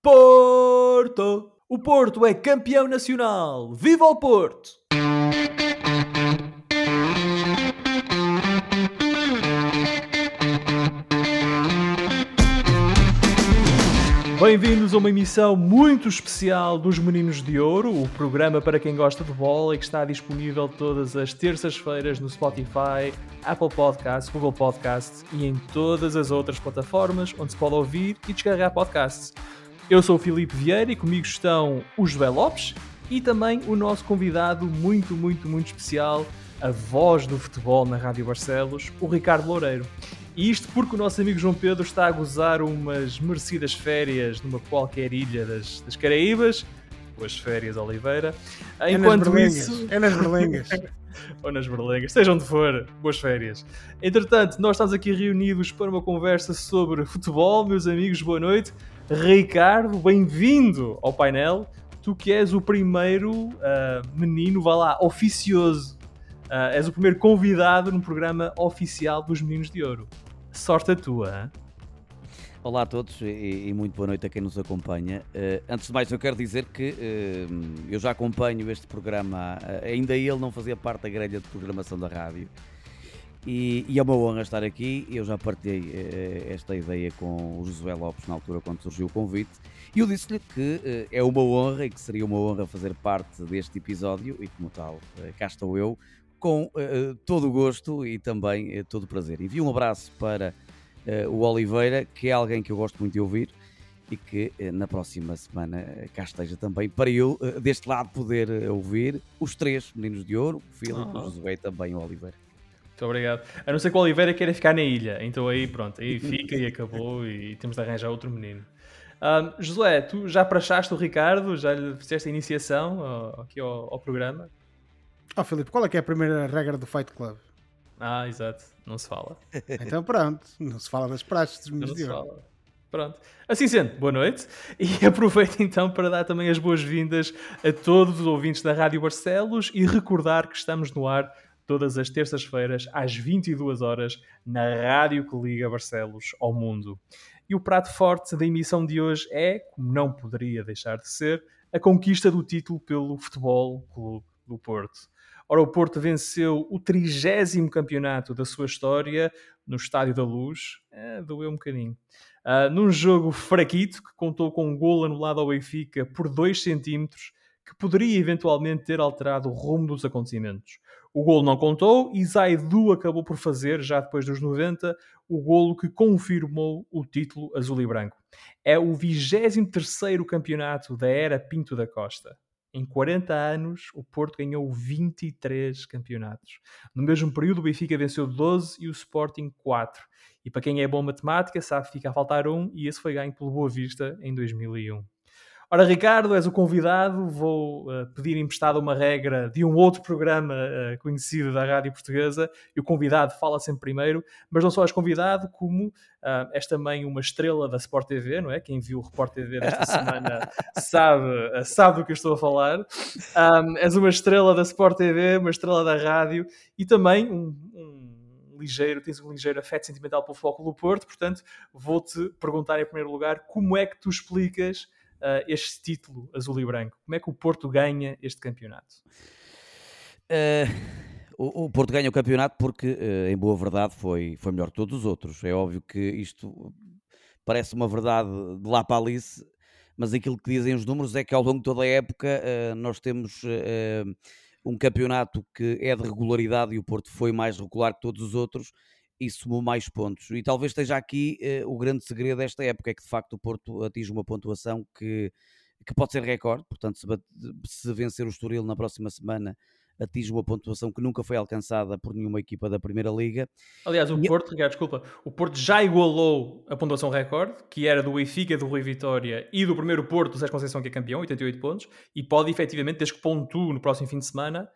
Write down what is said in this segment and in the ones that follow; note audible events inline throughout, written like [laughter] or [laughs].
Porto! O Porto é campeão nacional! Viva o Porto! Bem-vindos a uma emissão muito especial dos Meninos de Ouro, o programa para quem gosta de bola e que está disponível todas as terças-feiras no Spotify, Apple Podcasts, Google Podcasts e em todas as outras plataformas onde se pode ouvir e descarregar podcasts. Eu sou o Filipe Vieira e comigo estão o Joel Lopes e também o nosso convidado muito, muito, muito especial, a voz do futebol na Rádio Barcelos, o Ricardo Loureiro. E isto porque o nosso amigo João Pedro está a gozar umas merecidas férias numa qualquer ilha das, das Caraíbas. Boas férias, Oliveira. Enquanto é isso. É nas berlengas. [laughs] ou nas berlengas, seja onde for, boas férias. Entretanto, nós estamos aqui reunidos para uma conversa sobre futebol, meus amigos, boa noite. Ricardo, bem-vindo ao painel. Tu que és o primeiro uh, menino, vá lá, oficioso. Uh, és o primeiro convidado no programa oficial dos Meninos de Ouro. Sorte a tua? Olá a todos e, e, muito boa noite a quem nos acompanha. Uh, antes de mais, eu quero dizer que uh, eu já acompanho este programa, uh, ainda ele não fazia parte da grelha de programação da rádio. E, e é uma honra estar aqui. Eu já partilhei esta ideia com o Josué Lopes na altura quando surgiu o convite. E eu disse-lhe que é uma honra e que seria uma honra fazer parte deste episódio, e como tal, cá estou eu, com todo o gosto e também todo o prazer. Envio um abraço para o Oliveira, que é alguém que eu gosto muito de ouvir e que na próxima semana cá esteja também para eu, deste lado, poder ouvir os três meninos de ouro, o Filipe, uhum. o Josué e também o Oliveira. Muito obrigado. A não ser que o Oliveira queira ficar na ilha, então aí pronto, aí fica e acabou e temos de arranjar outro menino. Um, Josué, tu já praxaste o Ricardo? Já lhe fizeste a iniciação ao, aqui ao, ao programa? Oh, Filipe, qual é que é a primeira regra do Fight Club? Ah, exato. Não se fala. [laughs] Então pronto, não se fala das praxes dos meus dias. Pronto. Assim sendo, boa noite. E [laughs] aproveito então para dar também as boas-vindas a todos os ouvintes da Rádio Barcelos e recordar que estamos no ar todas as terças-feiras às 22 horas na rádio que liga Barcelos ao mundo. E o prato forte da emissão de hoje é, como não poderia deixar de ser, a conquista do título pelo Futebol Clube do Porto. Ora, o Porto venceu o trigésimo campeonato da sua história no Estádio da Luz. É, doeu um bocadinho. Uh, num jogo fraquito, que contou com um gol anulado ao Benfica por 2 centímetros, que poderia eventualmente ter alterado o rumo dos acontecimentos. O gol não contou e Zaidu acabou por fazer, já depois dos 90, o golo que confirmou o título azul e branco. É o 23º campeonato da era Pinto da Costa. Em 40 anos, o Porto ganhou 23 campeonatos. No mesmo período, o Benfica venceu 12 e o Sporting 4. E para quem é bom matemática, sabe que fica a faltar um, e esse foi ganho pelo Boa Vista em 2001. Ora, Ricardo, és o convidado. Vou uh, pedir emprestado uma regra de um outro programa uh, conhecido da Rádio Portuguesa. E o convidado fala sempre primeiro, mas não só és convidado, como uh, és também uma estrela da Sport TV, não é? Quem viu o Report TV desta [laughs] semana sabe, sabe do que eu estou a falar. Um, és uma estrela da Sport TV, uma estrela da rádio e também um, um ligeiro, tens um ligeiro afeto sentimental pelo Foco do Porto, portanto, vou-te perguntar em primeiro lugar como é que tu explicas uh, este título azul e branco? Como é que o Porto ganha este campeonato? Uh, o, o, Porto ganha o campeonato porque, uh, em boa verdade, foi, foi melhor que todos os outros. É óbvio que isto parece uma verdade de lá para Alice, mas aquilo que dizem os números é que ao longo de toda a época nós temos um campeonato que é de regularidade e o Porto foi mais regular que todos os outros e somou mais pontos. E talvez esteja aqui uh, o grande segredo desta época, é que de facto o Porto atinge uma pontuação que, que pode ser recorde, portanto se, se vencer o Estoril na próxima semana atinge uma pontuação que nunca foi alcançada por nenhuma equipa da Primeira Liga. Aliás, o Porto, Ricardo, desculpa, o Porto já igualou a pontuação recorde, que era do Benfica, do Rui Vitória e do primeiro Porto, do Sérgio Conceição, que é campeão, 88 pontos, e pode efetivamente, desde que pontue no próximo fim de semana,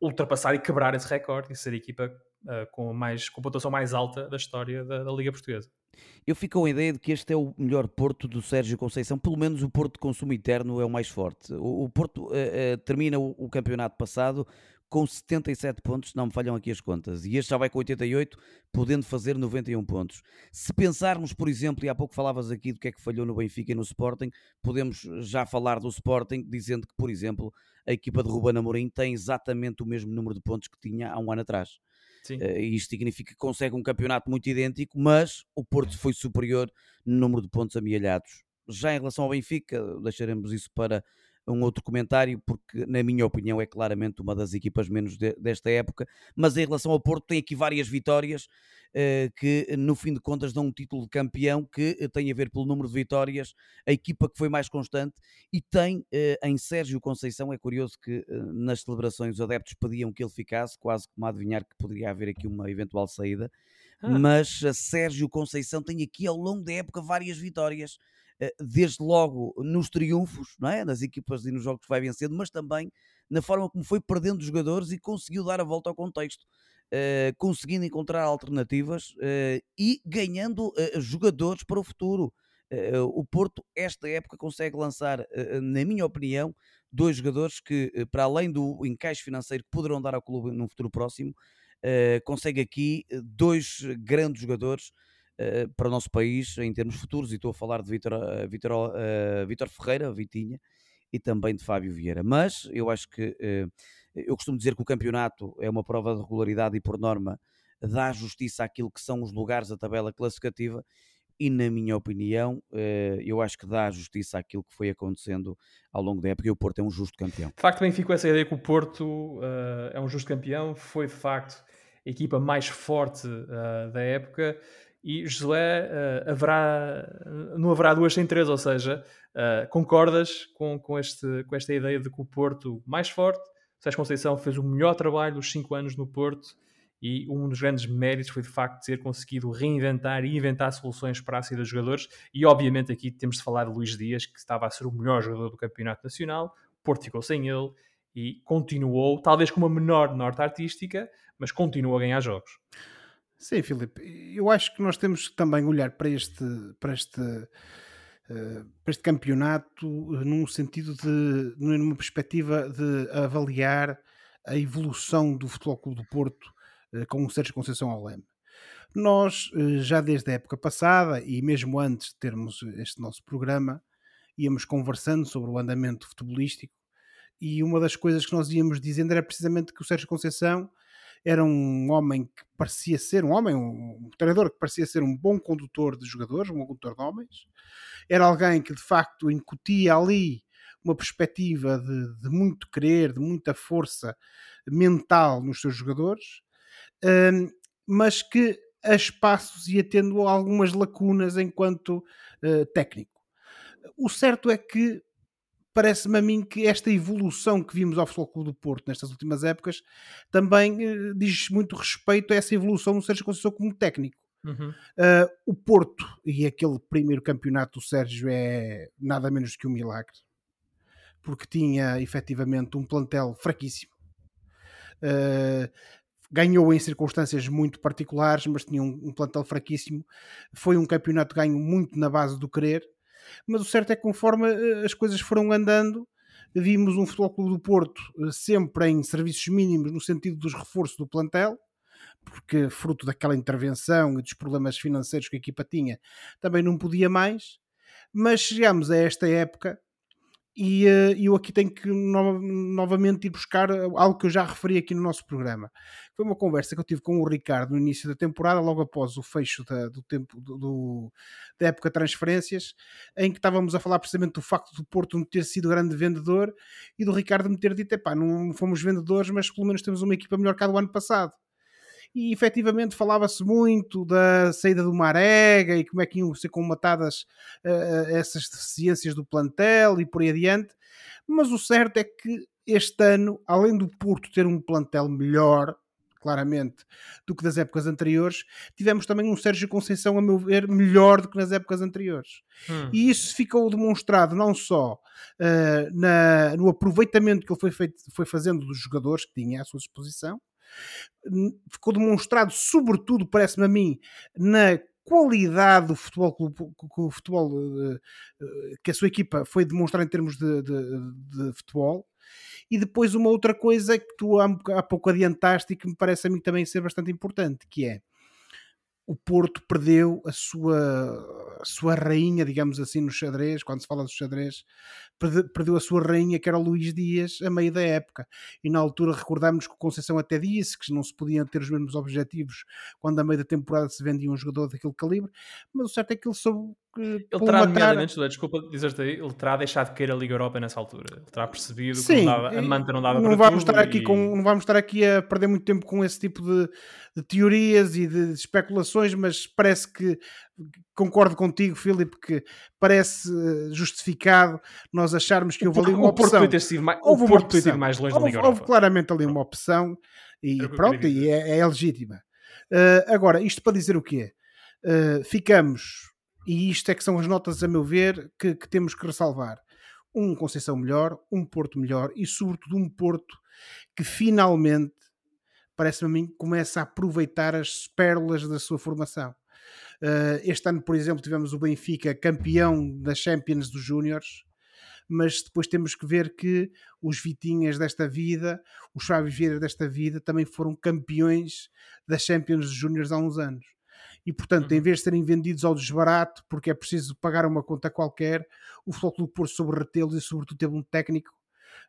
ultrapassar e quebrar esse recorde e ser a equipa com, mais, com pontuação mais alta da história da, da, Liga Portuguesa. Eu fico com a ideia de que este é o melhor Porto do Sérgio Conceição, pelo menos o Porto de consumo interno é o mais forte. O, o Porto uh, uh, termina o, o, campeonato passado com 77 pontos, não me falham aqui as contas, e este já vai com 88, podendo fazer 91 pontos. Se pensarmos, por exemplo, e há pouco falavas aqui do que é que falhou no Benfica e no Sporting, podemos já falar do Sporting, dizendo que, por exemplo, a equipa de Ruben Amorim tem exatamente o mesmo número de pontos que tinha há um ano atrás. Uh, e isto significa que consegue um campeonato muito idêntico, mas o Porto foi superior no número de pontos amealhados. Já em relação ao Benfica, deixaremos isso para um outro comentário, porque, na minha opinião, é claramente uma das equipas menos de, desta época. Mas em relação ao Porto, tem aqui várias vitórias uh, que, no fim de contas, dão um título de campeão que uh, tem a ver pelo número de vitórias, a equipa que foi mais constante e tem uh, em Sérgio Conceição. É curioso que nas celebrações os adeptos pediam que ele ficasse, quase como a adivinhar que poderia haver aqui uma eventual saída. Ah. Mas Sérgio Conceição tem aqui ao longo da época várias vitórias eh, desde logo nos triunfos, não é? nas equipas e nos jogos que vai vencendo, mas também na forma como foi perdendo jogadores e conseguiu dar a volta ao contexto. Uh, conseguindo encontrar alternativas uh, e ganhando jogadores para o futuro. o Porto, esta época, consegue lançar, na minha opinião, dois jogadores que, para além do encaixe financeiro que poderão dar ao clube no futuro próximo, consegue aqui dois grandes jogadores uh, para o nosso país em termos futuros, e estou a falar de Vitor, uh, Vitor, uh, Vitor Ferreira, Vitinha, e também de Fábio Vieira. Mas eu acho que eu costumo dizer que o campeonato é uma prova de regularidade e, por norma, dá justiça àquilo que são os lugares da tabela classificativa. E, na minha opinião, eu acho que dá justiça àquilo que foi acontecendo ao longo da época e o Porto é um justo campeão. De facto, também fico essa ideia que o Porto é um justo campeão, foi de facto a equipa mais forte da época e Josué uh, haverá, não haverá duas sem três, ou seja, uh, concordas com, com, este, com esta ideia de que o Porto mais forte, Sérgio Conceição fez o melhor trabalho dos cinco anos no Porto e um dos grandes méritos foi de facto ter conseguido reinventar e inventar soluções para a saída dos jogadores e obviamente aqui temos de falar de Luís Dias que estava a ser o melhor jogador do Campeonato Nacional, Porto ficou sem ele e continuou, talvez com uma menor norte artística, mas continuou a ganhar jogos. Sim, Filipe, eu acho que nós temos que também olhar para este, para este, uh, para este campeonato num sentido de, numa perspectiva de avaliar a evolução do Futebol Clube do Porto uh, com o Sérgio Conceição ao leme. Nós, já desde a época passada e mesmo antes de termos este nosso programa, íamos conversando sobre o andamento futebolístico e uma das coisas que nós íamos dizendo era precisamente que o Sérgio Conceição era um homem que parecia ser um homem, um, treinador que parecia ser um bom condutor de jogadores, um bom condutor de homens. Era alguém que de facto incutia ali uma perspectiva de, de muito querer, de muita força mental nos seus jogadores, um, mas que a espaços ia tendo algumas lacunas enquanto uh, técnico. O certo é que parece-me a mim que esta evolução que vimos ao Futebol Clube do Porto nestas últimas épocas também uh, diz muito respeito a essa evolução do Sérgio Conceição como técnico. Uhum. Uh, o Porto e aquele primeiro campeonato do Sérgio é nada menos que um milagre, porque tinha efetivamente um plantel fraquíssimo. Uh, ganhou em circunstâncias muito particulares, mas tinha um, um plantel fraquíssimo. Foi um campeonato ganho muito na base do querer mas o certo é que conforme eh, as coisas foram andando, vimos um Futebol Clube do Porto eh, sempre em serviços mínimos no sentido dos reforços do plantel, porque fruto daquela intervenção e dos problemas financeiros que a equipa tinha, também não podia mais. Mas chegamos a esta época e uh, eu aqui tenho que no novamente ir buscar algo que eu já referi aqui no nosso programa. Foi uma conversa que eu tive com o Ricardo no início da temporada, logo após o fecho da, do tempo do, da época transferências, em que estávamos a falar precisamente do facto do Porto não ter sido grande vendedor e do Ricardo me ter dito: pá, não fomos vendedores, mas pelo menos temos uma equipa melhor que a do ano passado. E efetivamente falava-se muito da saída do Marega e como é que iam ser comatadas uh, essas deficiências do plantel e por aí adiante, mas o certo é que este ano, além do Porto ter um plantel melhor, claramente, do que das épocas anteriores, tivemos também um Sérgio Conceição, a meu ver, melhor do que nas épocas anteriores. Hum. E isso ficou demonstrado não só uh, na, no aproveitamento que ele foi, feito, foi fazendo dos jogadores que tinha à sua disposição, ficou demonstrado, sobretudo, parece-me a mim, na qualidade do futebol que o futebol eh, eh, que a sua equipa foi demonstrar em termos de, de, de futebol E depois uma outra coisa que tu há pouco adiantaste e que me parece a mim também ser bastante importante, que é o Porto perdeu a sua, a sua rainha, digamos assim, no xadrez, quando se fala do xadrez, perdeu a sua rainha, que era o Luís Dias, a meio da época. E na altura recordámos que o Conceição até disse que não se podiam ter os mesmos objetivos quando a meio da temporada se vendia um jogador daquele calibre, mas o certo é que ele soube ele terá, nomeadamente, desculpa dizer-te aí, ele terá deixado de cair a Liga Europa nessa altura. Ele terá percebido Sim, que dava, a manta não dava não para vamos. Estar aqui e... com, não vamos estar aqui a perder muito tempo com esse tipo de, de teorias e de, especulações, mas parece que concordo contigo, Filipe, que parece eh, justificado nós acharmos que houve ali uma opção. Ter sido mais, houve o Porto mais longe houve, da Liga Europa. Houve claramente ali uma opção e pronto, e é, é legítima. Uh, agora, isto para dizer o quê? Uh, ficamos e isto é que são as notas, a meu ver, que, que temos que ressalvar. Um Conceição melhor, um Porto melhor e, sobretudo, um Porto que finalmente, parece-me a mim, começa a aproveitar as pérolas da sua formação. Uh, este ano, por exemplo, tivemos o Benfica campeão das Champions dos Júniores, mas depois temos que ver que os Vitinhas desta vida, os Fábio Vieira desta vida, também foram campeões das Champions dos Júniores há uns anos e portanto, em uhum. vez de serem vendidos ao desbarato, porque é preciso pagar uma conta qualquer, o Futebol Clube Porto sobre retê-los e sobretudo teve um técnico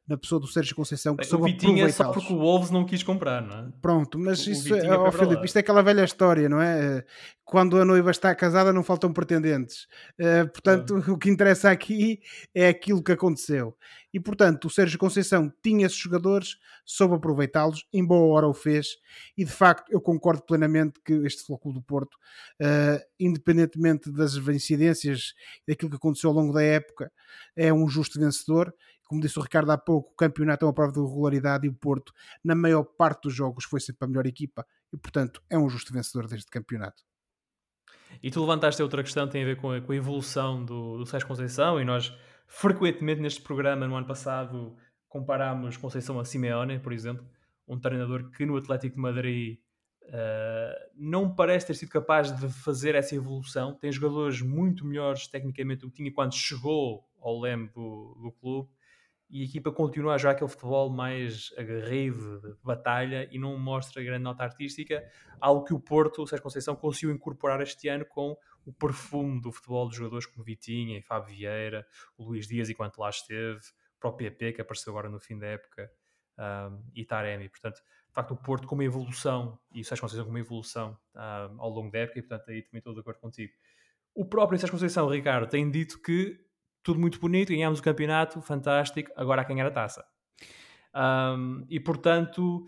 na pessoa do Sérgio Conceição que soube Vitinha é só porque o Wolves não quis comprar, não é? Pronto, mas o, isso, o é, oh, Filipe, isto é aquela velha história, não é? Quando a noiva está casada não faltam pretendentes. Uh, portanto, o que interessa aqui é aquilo que aconteceu. E portanto, o Sérgio Conceição tinha esses jogadores, soube aproveitá-los, em boa hora o fez, e de facto eu concordo plenamente que este Futebol do Porto, uh, independentemente das incidências e daquilo que aconteceu ao longo da época, é um justo vencedor como disse o Ricardo há pouco, o campeonato é uma prova de regularidade e o Porto, na maior parte dos jogos, foi sempre a melhor equipa e, portanto, é um justo vencedor deste campeonato. E tu levantaste outra questão que tem a ver com a, com a evolução do, do Sérgio Conceição e nós frequentemente neste programa, no ano passado, comparámos Conceição a Simeone, por exemplo, um treinador que no Atlético de Madrid uh, não parece ter sido capaz de fazer essa evolução. Tem jogadores muito melhores tecnicamente do que tinha quando chegou ao leme do, do clube e a equipa continua a jogar aquele futebol mais aguerrido, de batalha, e não mostra grande nota artística, algo que o Porto, o Sérgio Conceição, conseguiu incorporar este ano com o perfume do futebol dos jogadores como Vitinha e Fábio Vieira, o Luís Dias enquanto lá esteve, o próprio PP que apareceu agora no fim da época, um, e Taremi. Portanto, de facto, o Porto com uma evolução, e o Sérgio Conceição com uma evolução um, ao longo da época, e portanto aí também estou de acordo contigo. O próprio Sérgio Conceição, Ricardo, tem dito que tudo muito bonito, ganhámos o campeonato, fantástico, agora quem era a taça. Um, e portanto,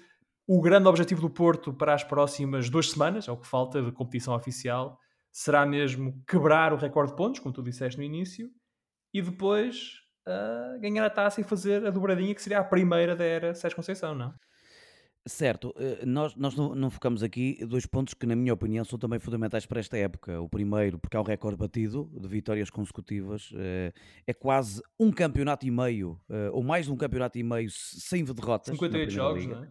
o grande objetivo do Porto para as próximas duas semanas, é o que falta de competição oficial, será mesmo quebrar o recorde de pontos, como tu disseste no início, e depois uh, ganhar a taça e fazer a dobradinha que seria a primeira da era Sérgio Conceição, não? Certo, eh, nós, nós não, não, focamos aqui dois pontos que, na minha opinião, são também fundamentais para esta época. O primeiro, porque há o recorde batido de vitórias consecutivas, eh, é quase um campeonato e meio, eh, ou mais de um campeonato e meio, sem derrotas. 58 jogos, Liga. não é?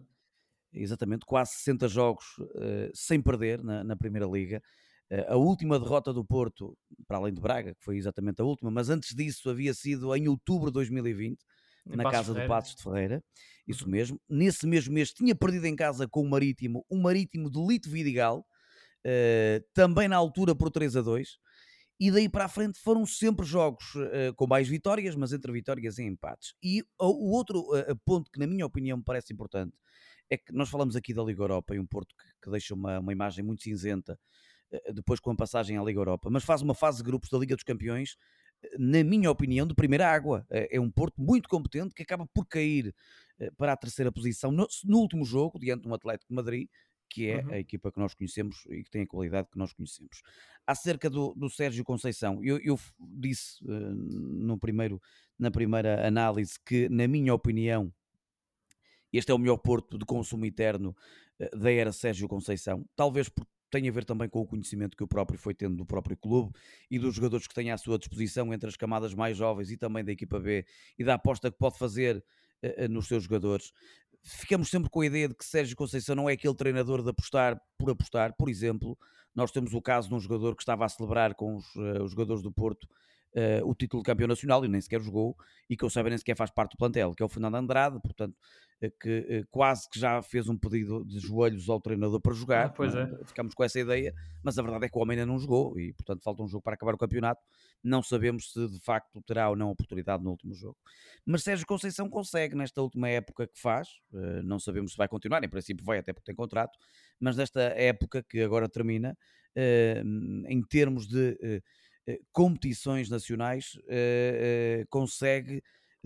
Exatamente, quase 60 jogos sem perder na, na Primeira Liga. A última derrota do Porto, para além de Braga, que foi exatamente a última, mas antes disso havia sido em outubro de 2020 na casa do Passos de Ferreira, isso mesmo. Nesse mesmo mês tinha perdido em casa com o Marítimo, o Marítimo de Lito Vidigal, uh, também na altura por 3 a 2. E daí para a frente foram sempre jogos uh, com mais vitórias, mas entre vitórias e empates. E o outro uh, ponto que, na minha opinião, me parece importante é que nós falamos aqui da Liga Europa e um Porto que, que deixa uma, uma imagem muito cinzenta depois com a passagem à Liga Europa, mas faz uma fase de grupos da Liga dos Campeões na minha opinião, de primeira água. É, é um Porto muito competente que acaba por cair eh, para a terceira posição no, no último jogo, diante de um Atlético de Madrid, que é uhum. a equipa que nós conhecemos e que tem a qualidade que nós conhecemos. Acerca do, do Sérgio Conceição, eu, eu disse uh, no primeiro, na primeira análise que, na minha opinião, este é o melhor Porto de consumo eterno uh, da era Sérgio Conceição, talvez por tem a ver também com o conhecimento que o próprio foi tendo do próprio clube e dos jogadores que tem à sua disposição entre as camadas mais jovens e também da equipa B e da aposta que pode fazer uh, nos seus jogadores. Ficamos sempre com a ideia de que Sérgio Conceição não é aquele treinador de apostar por apostar. Por exemplo, nós temos o caso de um jogador que estava a celebrar com os, uh, os jogadores do Porto uh, o título de campeão nacional e nem sequer jogou, e que eu saiba nem sequer faz parte do plantel, que é o Fernando Andrade, portanto, uh, que uh, quase que já fez um pedido de joelhos ao treinador para jogar. Ah, pois é? Ficamos com essa ideia, mas a verdade é que o homem ainda não jogou e, portanto, falta um jogo para acabar o campeonato. Não sabemos se de facto terá ou não oportunidade no último jogo. Mas Sérgio Conceição consegue nesta última época que faz, não sabemos se vai continuar, em princípio vai até porque tem contrato, mas nesta época que agora termina, em termos de eh, competições nacionais, eh, eh, consegue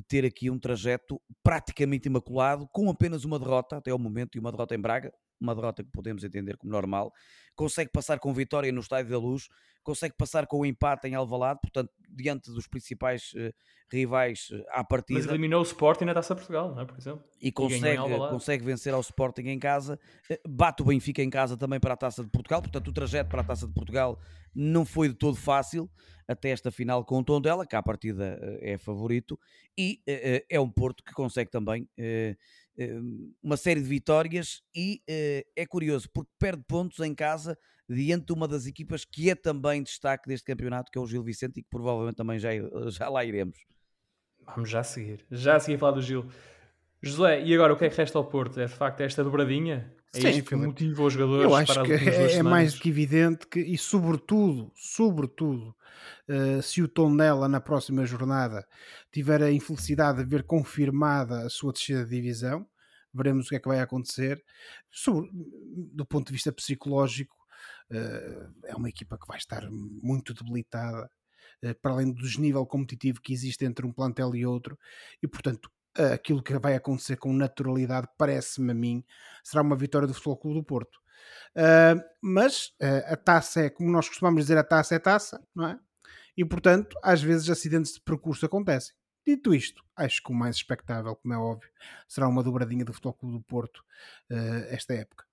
ter aqui um trajeto praticamente imaculado, com apenas uma derrota até o momento, e uma derrota em Braga, uma derrota que podemos entender como normal, consegue passar com vitória no Estádio da Luz, consegue passar com o empate em Alvalade, portanto, diante dos principais uh, rivais uh, à partida. Mas eliminou o Sporting na Taça Portugal, não é, por exemplo? E consegue, e consegue vencer ao Sporting em casa, uh, bate o Benfica em casa também para a Taça de Portugal, portanto, o trajeto para a Taça de Portugal não foi de todo fácil, até esta final com o tom dela, que à partida é favorito, e é um Porto que consegue também uma série de vitórias e é curioso porque perde pontos em casa diante de uma das equipas que é também destaque deste campeonato, que é o Gil Vicente, e que provavelmente também já, já lá iremos. Vamos já seguir. Já seguir a falar do Gil. José, e agora o que é que resta ao Porto? É de facto esta dobradinha? É Sim, isto que motiva os jogadores Eu acho que é, é mais do que evidente que, e sobretudo, sobretudo, uh, se o Tondela na próxima jornada tiver a infelicidade de ver confirmada a sua descida de divisão, veremos o que é que vai acontecer. Sobre, do ponto de vista psicológico, uh, é uma equipa que vai estar muito debilitada, uh, para além do desnível competitivo que existe entre um plantel e outro, e portanto aquilo que vai acontecer com naturalidade, parece-me a mim, será uma vitória do Futebol Clube do Porto. Uh, mas uh, a taça é, como nós costumamos dizer, a taça é taça, não é? E portanto, às vezes acidentes de percurso acontecem. Dito isto, acho que o mais expectável, como é óbvio, será uma dobradinha do Futebol Clube do Porto uh, esta época.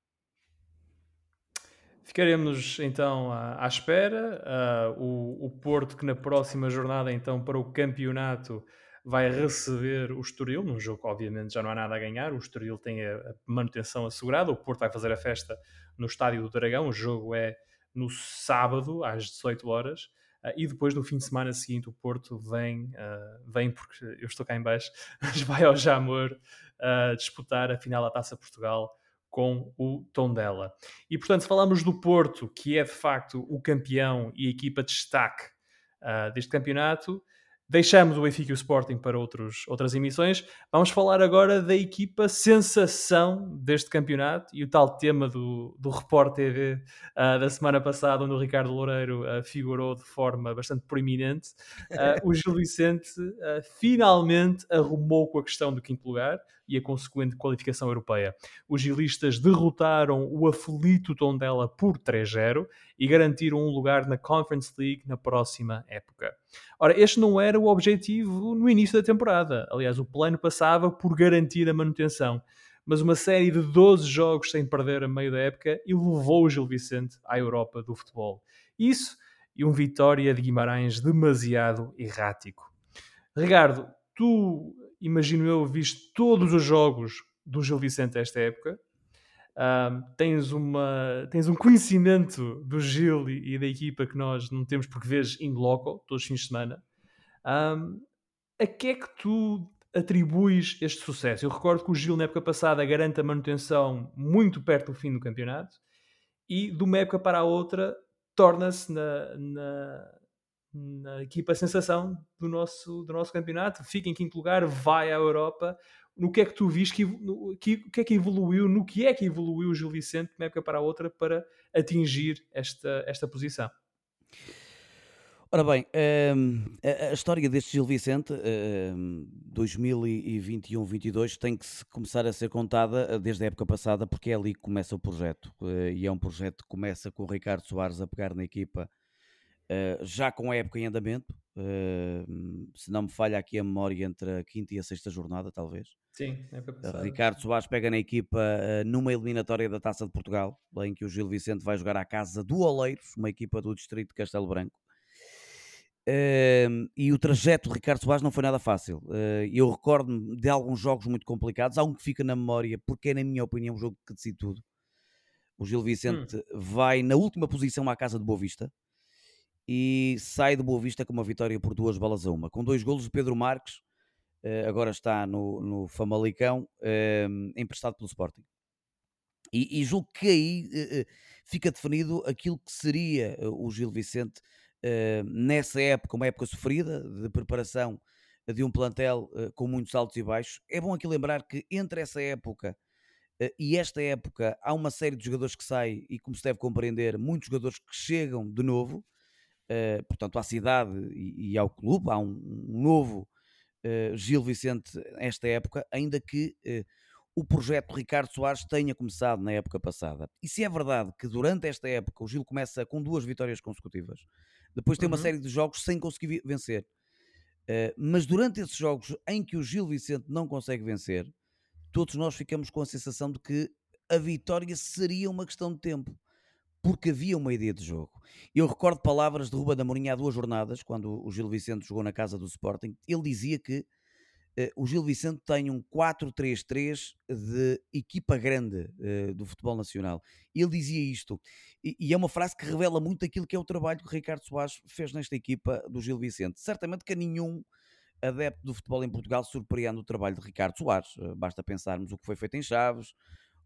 Ficaremos então à, espera. o, o Porto que na próxima jornada, então, para o campeonato vai receber o Estoril, num jogo que obviamente já não há nada a ganhar, o Estoril tem a, manutenção assegurada, o Porto vai fazer a festa no Estádio do Dragão, o jogo é no sábado, às 18 horas, uh, e depois no fim de semana seguinte o Porto vem, uh, vem porque eu estou cá em baixo, [laughs] mas vai ao Jamor uh, disputar a final da Taça Portugal com o Tondela. E portanto, se falamos do Porto, que é de facto o campeão e a equipa de destaque deste campeonato, Deixamos o Benfica e o Sporting para outros, outras emissões. Vamos falar agora da equipa sensação deste campeonato e o tal tema do, do Report TV uh, ah, da semana passada, onde o Ricardo Loureiro uh, figurou de forma bastante proeminente. Uh, o Gil Vicente finalmente arrumou com a questão do quinto lugar e a consequente qualificação europeia. Os gilistas derrotaram o aflito Tondela por 3-0 e garantiram um lugar na Conference League na próxima época. Ora, este não era o objetivo no início da temporada. Aliás, o plano passava por garantir a manutenção. Mas uma série de 12 jogos sem perder a meio da época e levou o Gil Vicente à Europa do futebol. Isso e um Vitória de Guimarães demasiado errático. Ricardo, tu, imagino eu, viste todos os jogos do Gil Vicente esta época. tens, uma, tens um conhecimento do Gil e, e, da equipa que nós não temos porque vês in loco, todos os fins de semana. A que é que tu atribuis este sucesso? Eu recordo que o Gil, na época passada, garante a manutenção muito perto do fim do campeonato e, de uma época para a outra, torna-se na, na, na equipa sensação do nosso, do nosso campeonato, fica em quinto lugar, vai à Europa. No que é que tu viste, que, que, que é que evoluiu, no que é que evoluiu o Gil Vicente de uma época para a outra para atingir esta, esta posição? Ora bem, hum, a, história deste Gil Vicente, hum, 2021-22, tem que começar a ser contada eh, desde a época passada, porque é ali que começa o projeto. Uh, e é um projeto que começa com o Ricardo Soares a pegar na equipa Uh, já com a época em andamento, uh, se não me falha aqui a memória entre a quinta e a sexta jornada, talvez. Sim, época passada. Ricardo Soares pega na equipa uh, numa eliminatória da Taça de Portugal, em que o Gil Vicente vai jogar à casa do Oleiros, uma equipa do distrito de Castelo Branco. e o trajeto de Ricardo Soares não foi nada fácil. eu recordo-me de alguns jogos muito complicados. Há um que fica na memória, porque é, na minha opinião, um jogo que decide tudo. O Gil Vicente hum. vai na última posição à casa de Boa Vista e sai do Boa Vista com uma vitória por duas balas a uma, com dois golos de Pedro Marques, uh, agora está no, no Famalicão, uh, emprestado pelo Sporting. E, e julgo que aí uh, fica definido aquilo que seria o Gil Vicente nessa época, uma época sofrida de preparação de um plantel com muitos altos e baixos. É bom aqui lembrar que entre essa época e esta época há uma série de jogadores que saem e, como se deve compreender, muitos jogadores que chegam de novo uh, portanto, à cidade e, e, ao clube. Há um, um novo uh, Gil Vicente nesta época, ainda que uh, o projeto Ricardo Soares tenha começado na época passada. E se é verdade que durante esta época o Gil começa com duas vitórias consecutivas, depois tem uhum. uma série de jogos sem conseguir vencer. Mas durante esses jogos em que o Gil Vicente não consegue vencer, todos nós ficamos com a sensação de que a vitória seria uma questão de tempo porque havia uma ideia de jogo. Eu recordo palavras de Ruba da Mourinho há duas jornadas, quando o Gil Vicente jogou na casa do Sporting. Ele dizia que uh, o Gil Vicente tem um 4-3-3 de equipa grande uh, do futebol nacional. Ele dizia isto, e, e, é uma frase que revela muito aquilo que é o trabalho que o Ricardo Soares fez nesta equipa do Gil Vicente. Certamente que a nenhum adepto do futebol em Portugal surpreende o trabalho de Ricardo Soares. Uh, basta pensarmos o que foi feito em Chaves,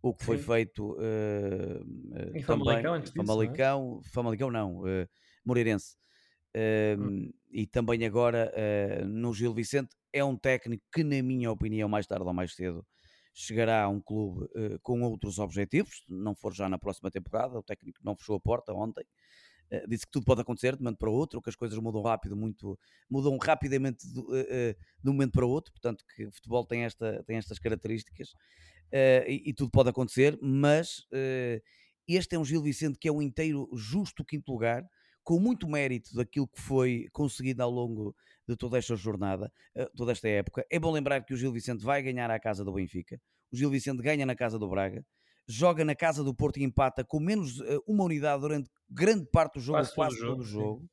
o que foi Sim. feito uh, em Famalicão, antes disso, Famalicão, não é? Famalicão não, uh, Moreirense. Uh, hum. E também agora uh, no Gil Vicente é um técnico que, na minha opinião, mais tarde ou mais cedo chegará a um clube uh, com outros objetivos, não for já na próxima temporada. O técnico não fechou a porta ontem, disse que tudo pode acontecer de um momento para o outro, que as coisas mudam rápido, muito mudam rapidamente de, de um momento para o outro. Portanto, que o futebol tem, esta, tem estas características uh, e, e, tudo pode acontecer, mas uh, este é um Gil Vicente que é um inteiro justo quinto lugar, com muito mérito daquilo que foi conseguido ao longo de toda esta jornada, uh, toda esta época. É bom lembrar que o Gil Vicente vai ganhar à casa do Benfica, o Gil Vicente ganha na casa do Braga, joga na casa do Porto e empata com menos uma unidade durante grande parte do jogo, quase, quase todo o jogo.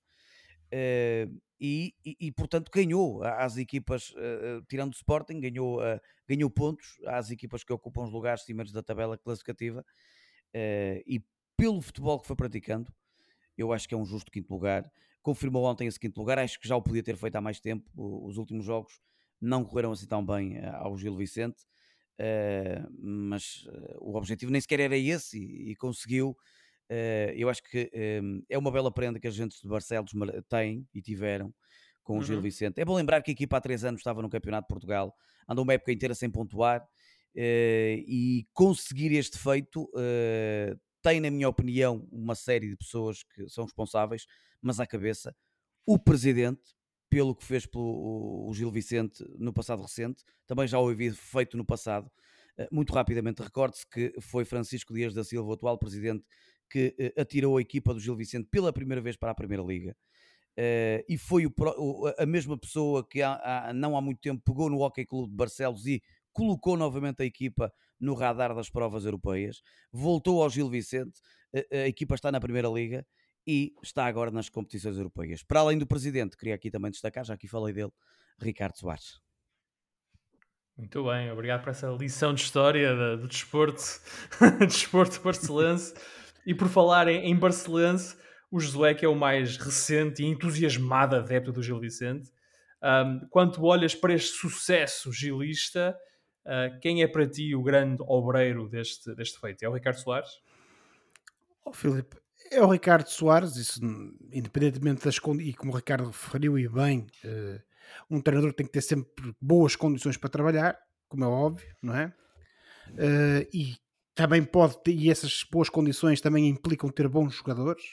Uh, e, e, e, portanto ganhou às equipas, uh, tirando o Sporting, ganhou, uh, ganhou pontos às equipas que ocupam os lugares cimeiros da tabela classificativa uh, e pelo futebol que foi praticando, eu acho que é um justo quinto lugar. Confirmou ontem esse quinto lugar, acho que já o podia ter feito há mais tempo. Os últimos jogos não correram assim tão bem ao Gil Vicente, mas o objetivo nem sequer era esse e, e conseguiu eu acho que um, é uma bela prenda que as agentes de Barcelos têm e tiveram com o uhum. Gil Vicente. É bom lembrar que a equipa há três anos estava no Campeonato de Portugal, andou uma época inteira sem pontuar uh, e conseguir este feito uh, tem, na minha opinião, uma série de pessoas que são responsáveis, mas à cabeça o presidente, pelo que fez pelo o Gil Vicente no passado recente, também já o havia feito no passado. Muito rapidamente, recorde-se que foi Francisco Dias da Silva, o atual presidente que uh, atirou a equipa do Gil Vicente pela primeira vez para a Primeira Liga. Uh, e foi o, o, a mesma pessoa que há, há, não há muito tempo pegou no Hockey Clube de Barcelos e colocou novamente a equipa no radar das provas europeias, voltou ao Gil Vicente, a, a equipa está na Primeira Liga e está agora nas competições europeias. Para além do presidente, queria aqui também destacar, já aqui falei dele, Ricardo Soares. Muito bem, obrigado por essa lição de história do desporto, [laughs] desporto barcelense. E por falar em, em Barcelense, o Josué, que é o mais recente e entusiasmado adepto do Gil Vicente, um, quando olhas para este sucesso gilista, uh, quem é para ti o grande obreiro deste, deste feito? É o Ricardo Soares? Oh, Filipe, é o Ricardo Soares, isso independentemente das condições, e como o Ricardo referiu e bem, uh, um treinador tem que ter sempre boas condições para trabalhar, como é óbvio, não é? Uh, e também pode ter, e essas boas condições também implicam ter bons jogadores.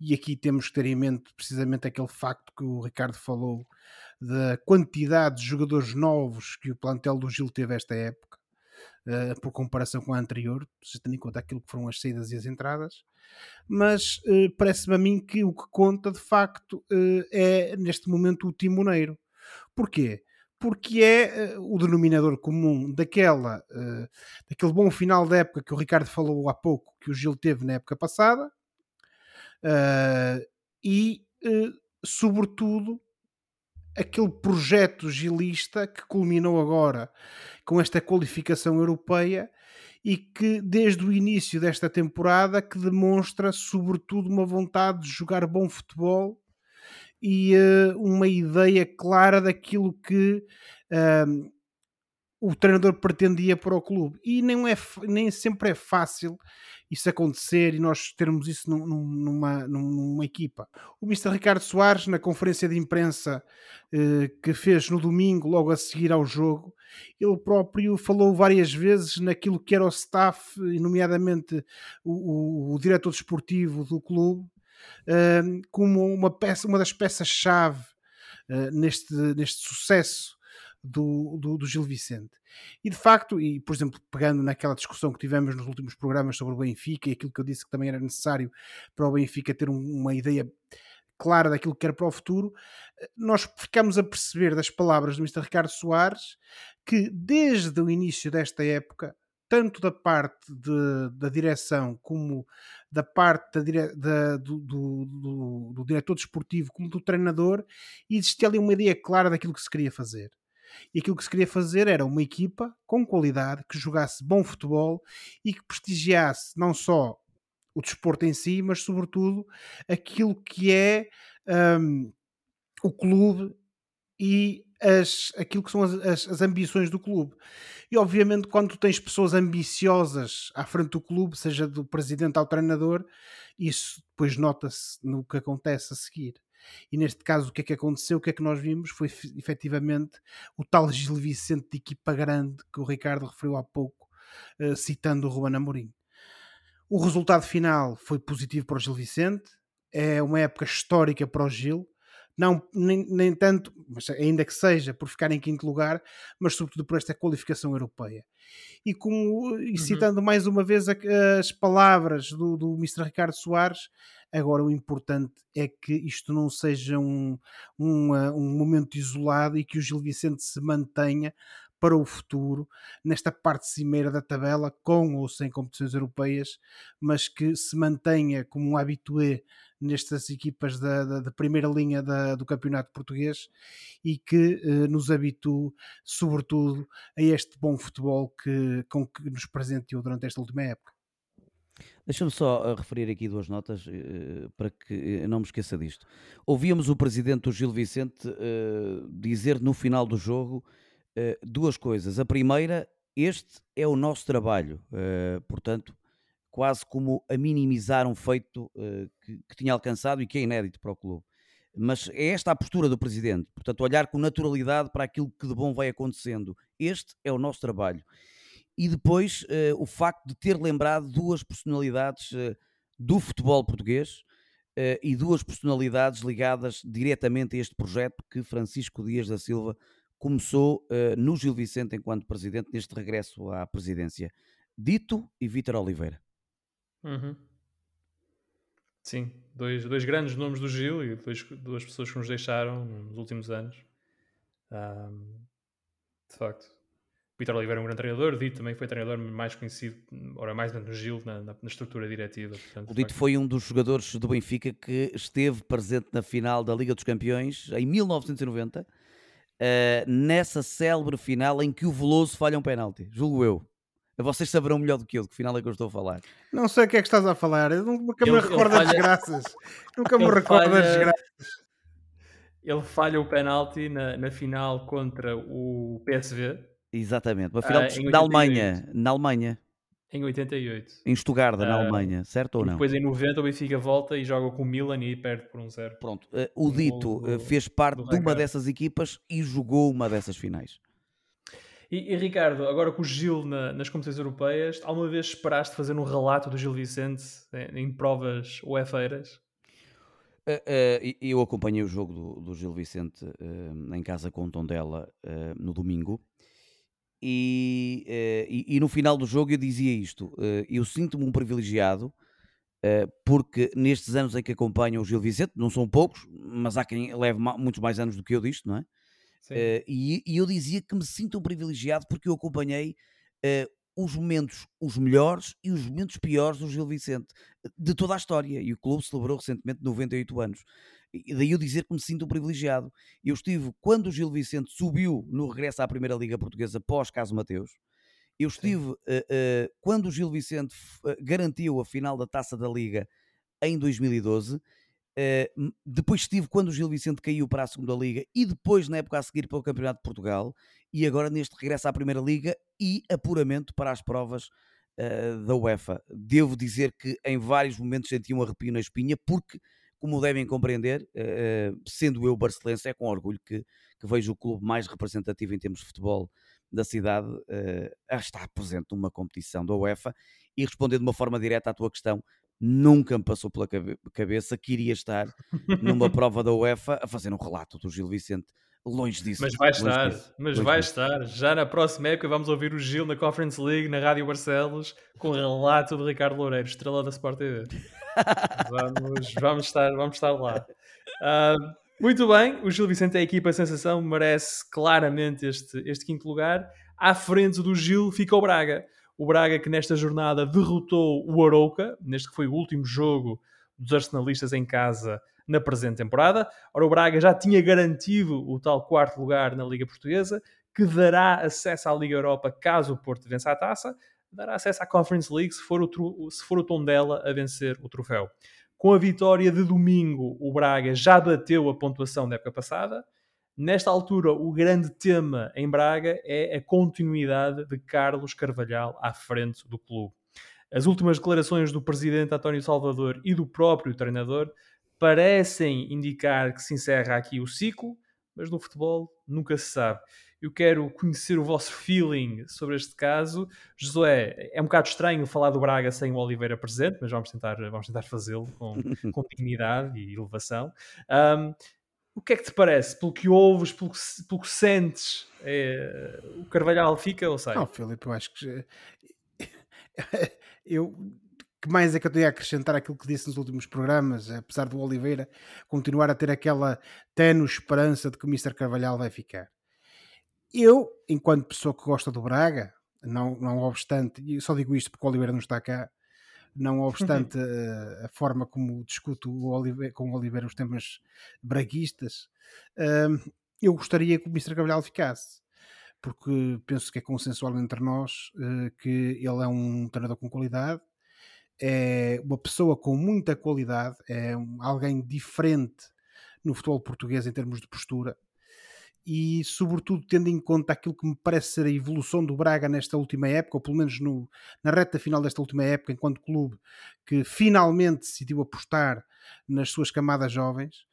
E aqui temos que ter em mente precisamente aquele facto que o Ricardo falou da quantidade de jogadores novos que o plantel do Gil teve esta época, uh, por comparação com a anterior, se tendo em conta aquilo que foram as saídas e as entradas. Mas uh, parece-me a mim que o que conta de facto uh, é neste momento o timoneiro. Porquê? Porque é uh, o denominador comum daquela, uh, daquele bom final da época que o Ricardo falou há pouco, que o Gil teve na época passada, uh, e, sobretudo, aquele projeto gilista que culminou agora com esta qualificação europeia e que desde o início desta temporada que demonstra sobretudo uma vontade de jogar bom futebol e uh, uma ideia clara daquilo que uh, o treinador pretendia para o clube. E nem, é, nem sempre é fácil isso acontecer e nós termos isso num, numa, numa equipa. O Mr. Ricardo Soares, na conferência de imprensa eh, que fez no domingo, logo a seguir ao jogo, ele próprio falou várias vezes naquilo que era o staff, nomeadamente o, o, o diretor desportivo do clube, como uma, peça, uma das peças-chave eh, neste, neste sucesso do, do, do, Gil Vicente. E de facto, e por exemplo, pegando naquela discussão que tivemos nos últimos programas sobre o Benfica e aquilo que eu disse que também era necessário para o Benfica ter um, uma ideia clara daquilo que era para o futuro, nós ficamos a perceber das palavras do Mr. Ricardo Soares que desde o início desta época, tanto da parte de, da direção como da parte da dire, da, do, do, do, do diretor desportivo como do treinador, existia ali uma ideia clara daquilo que se queria fazer. E aquilo que se queria fazer era uma equipa com qualidade, que jogasse bom futebol e que prestigiasse não só o desporto em si, mas sobretudo aquilo que é um, o clube e as, aquilo que são as, as, as, ambições do clube. E obviamente, quando tens pessoas ambiciosas à frente do clube, seja do presidente ao treinador, isso depois nota-se no que acontece a seguir. E neste caso, o que é que aconteceu? O que é que nós vimos foi efetivamente o tal Gil Vicente de equipa grande que o Ricardo referiu há pouco, uh, citando o Ruben Amorim. O resultado final foi positivo para o Gil Vicente, é uma época histórica para o Gil, não, nem, nem tanto, mas ainda que seja por ficar em quinto lugar, mas sobretudo por esta qualificação europeia. E, como, e uhum. citando mais uma vez as palavras do, do Mr. Ricardo Soares, agora o importante é que isto não seja um, um, um momento isolado e que o Gil Vicente se mantenha para o futuro, nesta parte cimeira da tabela, com ou sem competições europeias, mas que se mantenha como um habitué nestas equipas da, da, da primeira linha da, do campeonato português e que eh, nos habitue, sobretudo, a este bom futebol que, com que nos presenteou durante esta última época. Deixa-me só eh, referir aqui duas notas uh, para que eu não me esqueça disto. Ouvíamos o presidente Gil Vicente dizer no final do jogo uh, duas coisas. A primeira, este é o nosso trabalho, portanto, quase como a minimizar um feito que, que tinha alcançado e que é inédito para o clube. Mas é esta a postura do presidente, portanto, olhar com naturalidade para aquilo que de bom vai acontecendo. Este é o nosso trabalho. E depois o facto de ter lembrado duas personalidades do futebol português Uh, e duas personalidades ligadas diretamente a este projeto que Francisco Dias da Silva começou uh, no Gil Vicente enquanto presidente neste regresso à presidência. Dito e Vítor Oliveira. Uhum. Sim, dois, dois grandes nomes do Gil e dois, duas pessoas que nos deixaram nos últimos anos. Um, de facto. Vitor Oliveira é um grande treinador, Dito também foi treinador mais conhecido, ora mais no Gil, na, na, na estrutura diretiva. Portanto, o Dito foi um dos jogadores do Benfica que esteve presente na final da Liga dos Campeões em 1990 uh, nessa célebre final em que o Veloso falha um penalti, julgo eu. Vocês saberão melhor do que eu de que final é que eu estou a falar. Não sei o que é que estás a falar, eu nunca me recordo das desgraças. Nunca me recordo das desgraças. Ele falha o penalti na, na final contra o PSV. Exatamente, uma final uh, da Alemanha, na Alemanha. Em 88. Em Stuttgart, na uh, Alemanha, certo ou não? Depois em 90 o Benfica volta e joga com o Milan e perde por um zero. Pronto, uh, o Dito do, fez parte de uma dessas equipas e jogou uma dessas finais. E, e Ricardo, agora com o Gil na, nas competições europeias, alguma vez esperaste fazer um relato do Gil Vicente em, em provas UEFeiras? Uh, eu acompanhei o jogo do, do Gil Vicente em casa com o Tondela no domingo e, uh, e, e, no final do jogo eu dizia isto: uh, eu sinto-me um privilegiado, uh, porque nestes anos em que acompanho o Gil Vicente, não são poucos, mas há quem leve muitos mais anos do que eu disto, não é? E, e, eu dizia que me sinto um privilegiado porque eu acompanhei os momentos, os melhores e os momentos piores do Gil Vicente, de toda a história. E o clube celebrou recentemente 98 anos. E daí eu dizer que me sinto privilegiado. Eu estive, quando o Gil Vicente subiu no regresso à Primeira Liga Portuguesa pós Caso Mateus, Eu estive, uh, uh, quando o Gil Vicente uh, garantiu a final da Taça da Liga em 2012, depois estive quando o Gil Vicente caiu para a segunda Liga e depois na época a seguir para o Campeonato de Portugal e agora neste regresso à Primeira Liga e apuramento para as provas da UEFA. Devo dizer que em vários momentos senti um arrepio na espinha porque como devem compreender, sendo eu barcelense, é com orgulho que, que vejo o clube mais representativo em termos de futebol da cidade uh, a estar presente numa competição da UEFA e responder de uma forma direta à tua questão, nunca me passou pela cabeça que iria estar numa [laughs] prova da UEFA a fazer um relato do Gil Vicente. Longe disso. Mas vai estar, disso, mas vai disso. estar. Já na próxima época vamos ouvir o Gil na Conference League, na Rádio Barcelos, com o relato do Ricardo Loureiro, estrela da Sport TV. [laughs] vamos, vamos, estar, vamos estar lá. Uh, muito bem, o Gil Vicente é a equipa sensação, merece claramente este, este quinto lugar. À frente do Gil fica o Braga. O Braga que nesta jornada derrotou o Arouca, neste que foi o último jogo dos arsenalistas em casa na presente temporada. Ora, o Braga já tinha garantido o tal quarto lugar na Liga Portuguesa, que dará acesso à Liga Europa caso o Porto vença a taça, dará acesso à Conference League se for o, se for o tom dela a vencer o troféu. Com a vitória de domingo, o Braga já bateu a pontuação da época passada. Nesta altura, o grande tema em Braga é a continuidade de Carlos Carvalhal à frente do clube. As últimas declarações do presidente António Salvador e do próprio treinador parecem indicar que se encerra aqui o ciclo, mas no futebol nunca se sabe eu quero conhecer o vosso feeling sobre este caso. Josué, é um bocado estranho falar do Braga sem o Oliveira presente, mas vamos tentar, vamos tentar fazê-lo com, [laughs] com dignidade e elevação. Um, o que é que te parece? Pelo que ouves, pelo que, pelo que sentes, é, o Carvalhal fica ou sai? Não, Filipe, eu acho que [laughs] eu que mais é que eu tenho a acrescentar aquilo que disse nos últimos programas, apesar do Oliveira continuar a ter aquela tenue esperança de que o Mr. Carvalhal vai ficar. Eu, enquanto pessoa que gosta do Braga, não, não obstante, e só digo isto porque o Oliveira não está cá, não obstante uhum. a, eh, a, forma como discuto o Oliveira, com o Oliveira os temas braguistas, uh, eu gostaria que o Mr. Gabriel ficasse, porque penso que é consensual entre nós uh, que ele é um treinador com qualidade, é uma pessoa com muita qualidade, é alguém diferente no futebol português em termos de postura e sobretudo tendo em conta aquilo que me parece ser a evolução do Braga nesta última época, ou pelo menos no, na reta final desta última época, enquanto clube que finalmente decidiu apostar nas suas camadas jovens,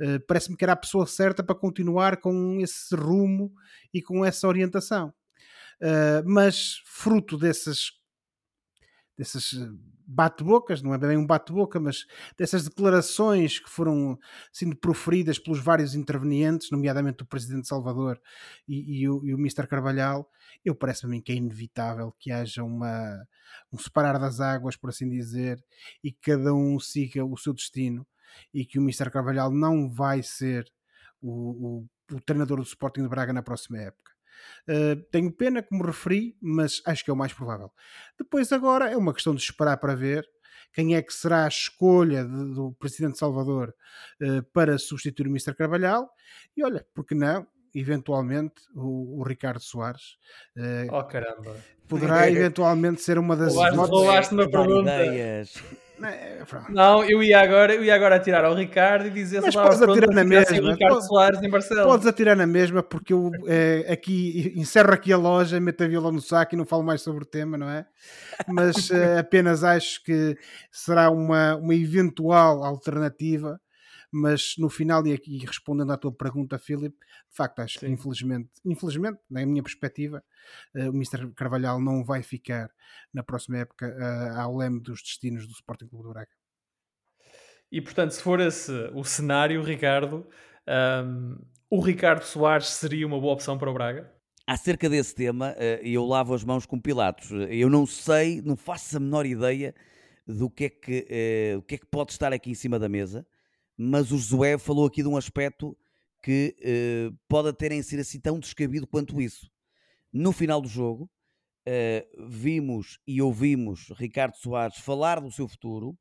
uh, parece-me que era a pessoa certa para continuar com esse rumo e com essa orientação. Uh, mas fruto dessas dessas eh, bate-bocas, não é bem um bate-boca, mas dessas declarações que foram sendo proferidas pelos vários intervenientes, nomeadamente o Presidente Salvador e, e, o, e o Mr. Carvalhal, eu parece-me que é inevitável que haja uma, um separar das águas, por assim dizer, e que cada um siga o seu destino e que o Mr. Carvalhal não vai ser o, o, o treinador do Sporting de Braga na próxima época. Uh, tenho pena, como referi, mas acho que é o mais provável. Depois, agora, é uma questão de esperar para ver quem é que será a escolha de, do Presidente Salvador uh, para substituir o Mr. Carvalhal. E olha, porque não? Eventualmente, o, o Ricardo Soares uh, oh, caramba. poderá [laughs] eventualmente ser uma das. Pergunta. Ideias. É, não, eu ia agora, eu ia agora atirar ao Ricardo e dizer Mas podes atirar na mesma. Ricardo Soares em Barcelona. Podes atirar na mesma, porque eu é, aqui encerro aqui a loja, meto a viola no saco e não falo mais sobre o tema, não é? Mas é, apenas acho que será uma, uma eventual alternativa mas no final, e aqui respondendo à tua pergunta, Filipe, de facto acho Sim. que infelizmente, infelizmente, na minha perspectiva, uh, o Mr. Carvalhal não vai ficar na próxima época uh, ao leme dos destinos do Sporting Clube do Braga. E portanto, se for esse o cenário, Ricardo, um, o Ricardo Soares seria uma boa opção para o Braga? Acerca desse tema, uh, eu lavo as mãos com Pilatos. Eu não sei, não faço a menor ideia do que é que, o que, é que pode estar aqui em cima da mesa mas o Josué falou aqui de um aspecto que uh, pode até nem ser assim tão descabido quanto isso. No final do jogo, uh, vimos e ouvimos Ricardo Soares falar do seu futuro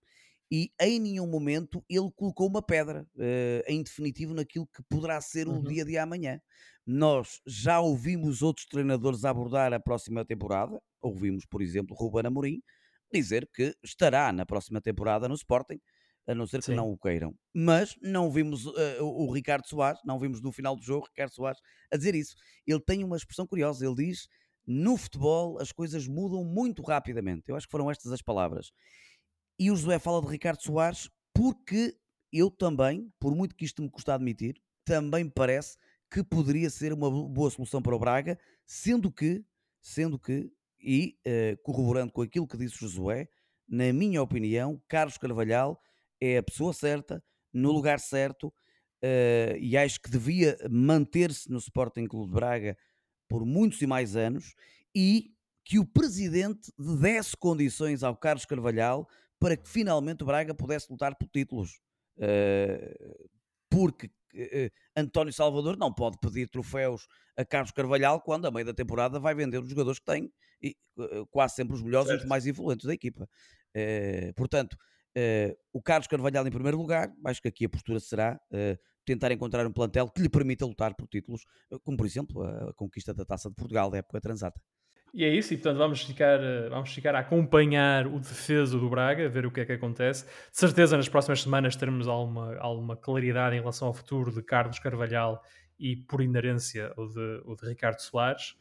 e em nenhum momento ele colocou uma pedra uh, em definitivo naquilo que poderá ser uhum. o dia de amanhã. Nós já ouvimos outros treinadores abordar a próxima temporada, ouvimos, por exemplo, Ruben Amorim dizer que estará na próxima temporada no Sporting, a não ser que Sim. não o queiram. Mas não vimos uh, o Ricardo Soares, não vimos no final do jogo Ricardo Soares a dizer isso. Ele tem uma expressão curiosa, ele diz no futebol as coisas mudam muito rapidamente. Eu acho que foram estas as palavras. E o José fala de Ricardo Soares porque eu também, por muito que isto me custa admitir, também parece que poderia ser uma boa solução para o Braga, sendo que, sendo que, e uh, corroborando com aquilo que disse o Josué, na minha opinião, Carlos Carvalhal é a pessoa certa, no lugar certo, uh, e acho que devia manter-se no Sporting Clube de Braga por muitos e mais anos, e que o presidente desse condições ao Carlos Carvalhal para que finalmente o Braga pudesse lutar por títulos. Uh, porque uh, António Salvador não pode pedir troféus a Carlos Carvalhal quando a meio da temporada vai vender os jogadores que tem e uh, quase sempre os melhores certo. e os mais influentes da equipa. portanto, o Carlos Carvalhal em primeiro lugar, acho que aqui a postura será tentar encontrar um plantel que lhe permita lutar por títulos, como por exemplo a conquista da Taça de Portugal da época transata. E é isso, e portanto vamos ficar, eh, vamos ficar a acompanhar o defeso do Braga, a ver o que é que acontece. De certeza, nas próximas semanas teremos alguma, alguma claridade em relação ao futuro de Carlos Carvalhal e, por inerência, o de, o de Ricardo Soares.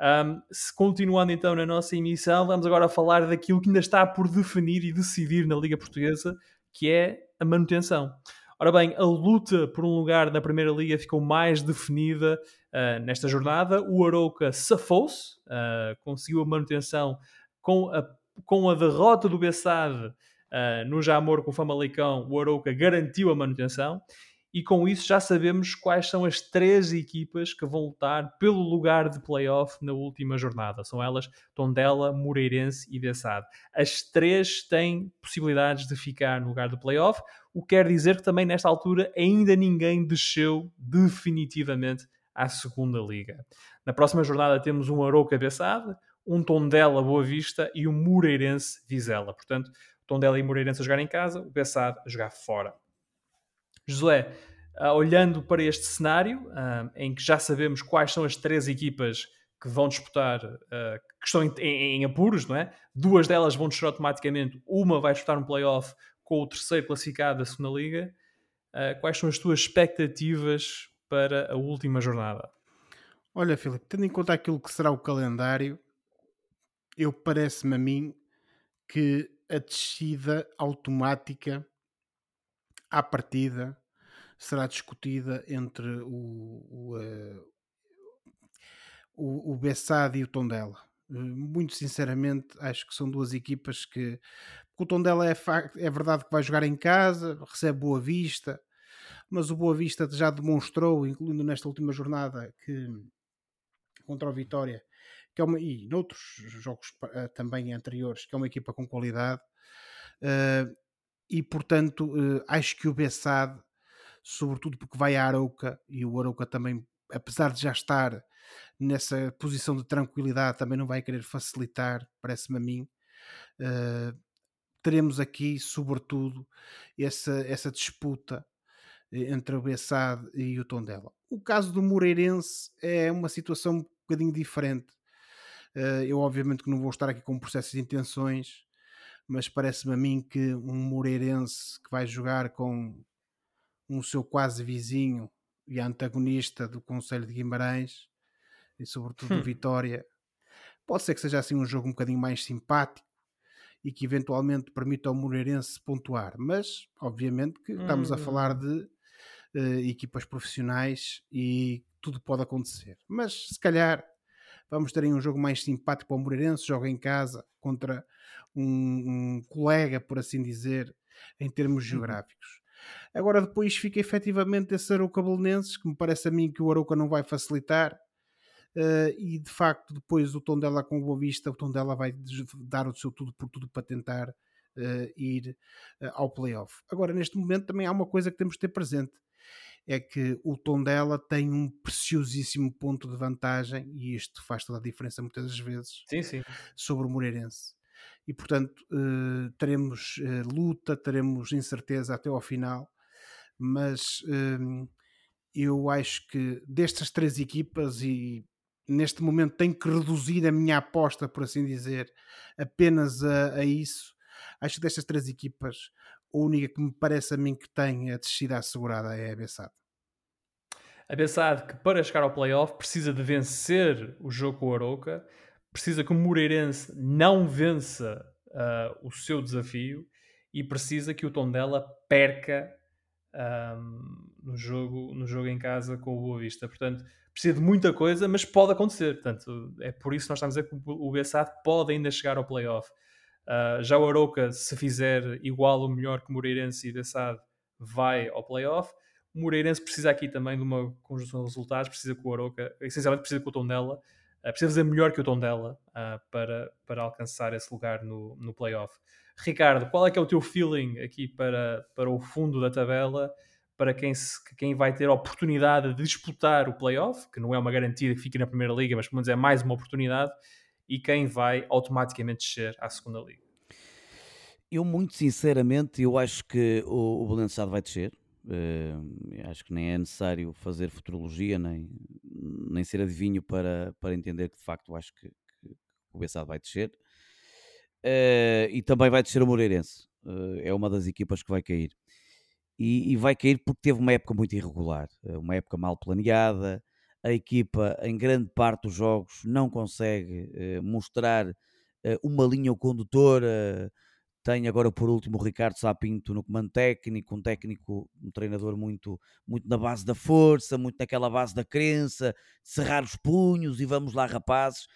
Um, continuando então na nossa emissão, vamos agora falar daquilo que ainda está por definir e decidir na Liga Portuguesa, que é a manutenção. Ora bem, a luta por um lugar na Primeira Liga ficou mais definida uh, nesta jornada. O Arouca safou-se, uh, conseguiu a manutenção com a, com a derrota do Bessade uh, no Jamor com o Famalicão. O Arouca garantiu a manutenção e com isso já sabemos quais são as três equipas que vão lutar pelo lugar de playoff na última jornada. São elas Tondela, Moreirense e Bessade. As três têm possibilidades de ficar no lugar de playoff, o que quer dizer que também nesta altura ainda ninguém desceu definitivamente à segunda liga. Na próxima jornada temos um Arouca Bessade, um Tondela Boa Vista e um Moreirense Vizela. Portanto, Tondela e Moreirense a jogar em casa, o Bessade a jogar fora. Josué, uh, olhando para este cenário, uh, em que já sabemos quais são as três equipas que vão disputar, uh, que estão em, em, em, apuros, não é? Duas delas vão descer automaticamente, uma vai disputar um playoff com o terceiro classificado da segunda liga. quais são as tuas expectativas para a última jornada? Olha, Filipe, tendo em conta aquilo que será o calendário, eu parece-me a mim que a descida automática à partida será discutida entre o, o, uh, o, o Bessade e o Tondela. Uh, muito sinceramente, acho que são duas equipas que. O Tondela é, é verdade que vai jogar em casa, recebe Boa Vista, mas o Boa Vista já demonstrou, incluindo nesta última jornada, que contra o Vitória, que é uma, e noutros jogos uh, também anteriores, que é uma equipa com qualidade. Uh, e portanto uh, acho que o Bessade, sobretudo porque vai a Arouca e o Arouca também, apesar de já estar nessa posição de tranquilidade, também não vai querer facilitar, parece-me a mim. Uh, teremos aqui, sobretudo, essa, essa disputa eh, entre o Bessade e o Tondela. O caso do Moreirense é uma situação um bocadinho diferente. Uh, eu, obviamente, que não vou estar aqui com processos de intenções, mas parece-me a mim que um Moreirense que vai jogar com um seu quase vizinho e antagonista do Conselho de Guimarães e sobretudo hum. Vitória, pode ser que seja assim um jogo um bocadinho mais simpático e que eventualmente permita ao Moreirense pontuar, mas obviamente que estamos a falar hum. de uh, equipas profissionais e tudo pode acontecer. Mas se calhar vamos ter aí um jogo mais simpático para o Moreirense, joga em casa contra um, um colega, por assim dizer, em termos uhum. geográficos. Agora depois fica efetivamente esse Arouca Belenenses, que me parece a mim que o Arouca não vai facilitar, Uh, e de facto depois o tom dela com o Boa Vista, o tom dela vai dar o seu tudo por tudo para tentar uh, ir uh, ao playoff. Agora, neste momento também há uma coisa que temos de ter presente, é que o tom dela tem um preciosíssimo ponto de vantagem, e isto faz toda a diferença muitas das vezes, sim, sim. sobre o Moreirense e portanto uh, teremos uh, luta, teremos incerteza até ao final, mas uh, eu acho que destas três equipas e neste momento tenho que reduzir a minha aposta, por assim dizer, apenas a, a isso. Acho que destas três equipas, a única que me parece a mim que tem a descida assegurada é a Bessade. A Bessade que para chegar ao playoff precisa de vencer o jogo com o Aroca, precisa que o Moreirense não vença uh, o seu desafio e precisa que o Tondela perca um, no, jogo, no jogo em casa com o Boa Vista. Portanto, precisa de muita coisa, mas pode acontecer. Portanto, é por isso que nós estamos a dizer que o Bessade pode ainda chegar ao playoff. Uh, já o Aroca, se fizer igual ou melhor que Moreirense e Bessade, vai ao playoff. O Moreirense precisa aqui também de uma conjunção de resultados, precisa com o Aroca, essencialmente precisa com o Tondela, uh, precisa fazer melhor que o Tondela uh, para, para alcançar esse lugar no, no playoff. Ricardo, qual é que é o teu feeling aqui para, para o fundo da tabela, para quem, se, quem vai ter a oportunidade de disputar o playoff, que não é uma garantia que fique na primeira liga, mas pelo menos é mais uma oportunidade, e quem vai automaticamente descer à segunda liga? Eu, muito sinceramente, eu acho que o, o Belençado vai descer. Acho que nem é necessário fazer futurologia, nem, nem ser adivinho para, para entender que, de facto, acho que, que o Bessado vai descer. Uh, e também vai descer o Moreirense. Uh, é uma das equipas que vai cair. E, e, vai cair porque teve uma época muito irregular, eh, uma época mal planeada. A equipa, em grande parte dos jogos, não consegue uh, mostrar uma linha condutora. Tem agora, por último, o Ricardo Sapinto no comando técnico, um técnico, um treinador muito, muito na base da força, muito naquela base da crença, de cerrar os punhos e vamos lá, rapazes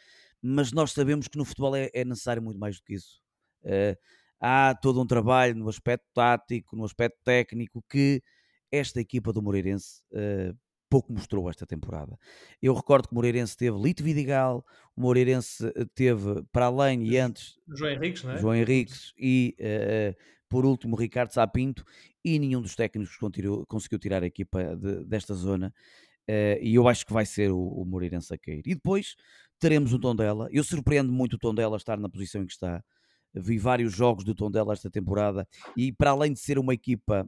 mas nós sabemos que no futebol é, é necessário muito mais do que isso. Uh, há todo um trabalho no aspecto tático, no aspecto técnico, que esta equipa do Moreirense uh, pouco mostrou esta temporada. Eu recordo que o Moreirense teve Lito Vidigal, o Moreirense eh, teve, para além e antes... João Henriques, não é? João Henriques e, uh, por último, Ricardo Sapinto, e nenhum dos técnicos conseguiu tirar a equipa de, desta zona. Uh, e eu acho que vai ser o, o Moreirense a cair. E depois teremos o Tondela. Eu surpreendo muito o Tondela estar na posição em que está. Vi vários jogos do Tondela esta temporada e para além de ser uma equipa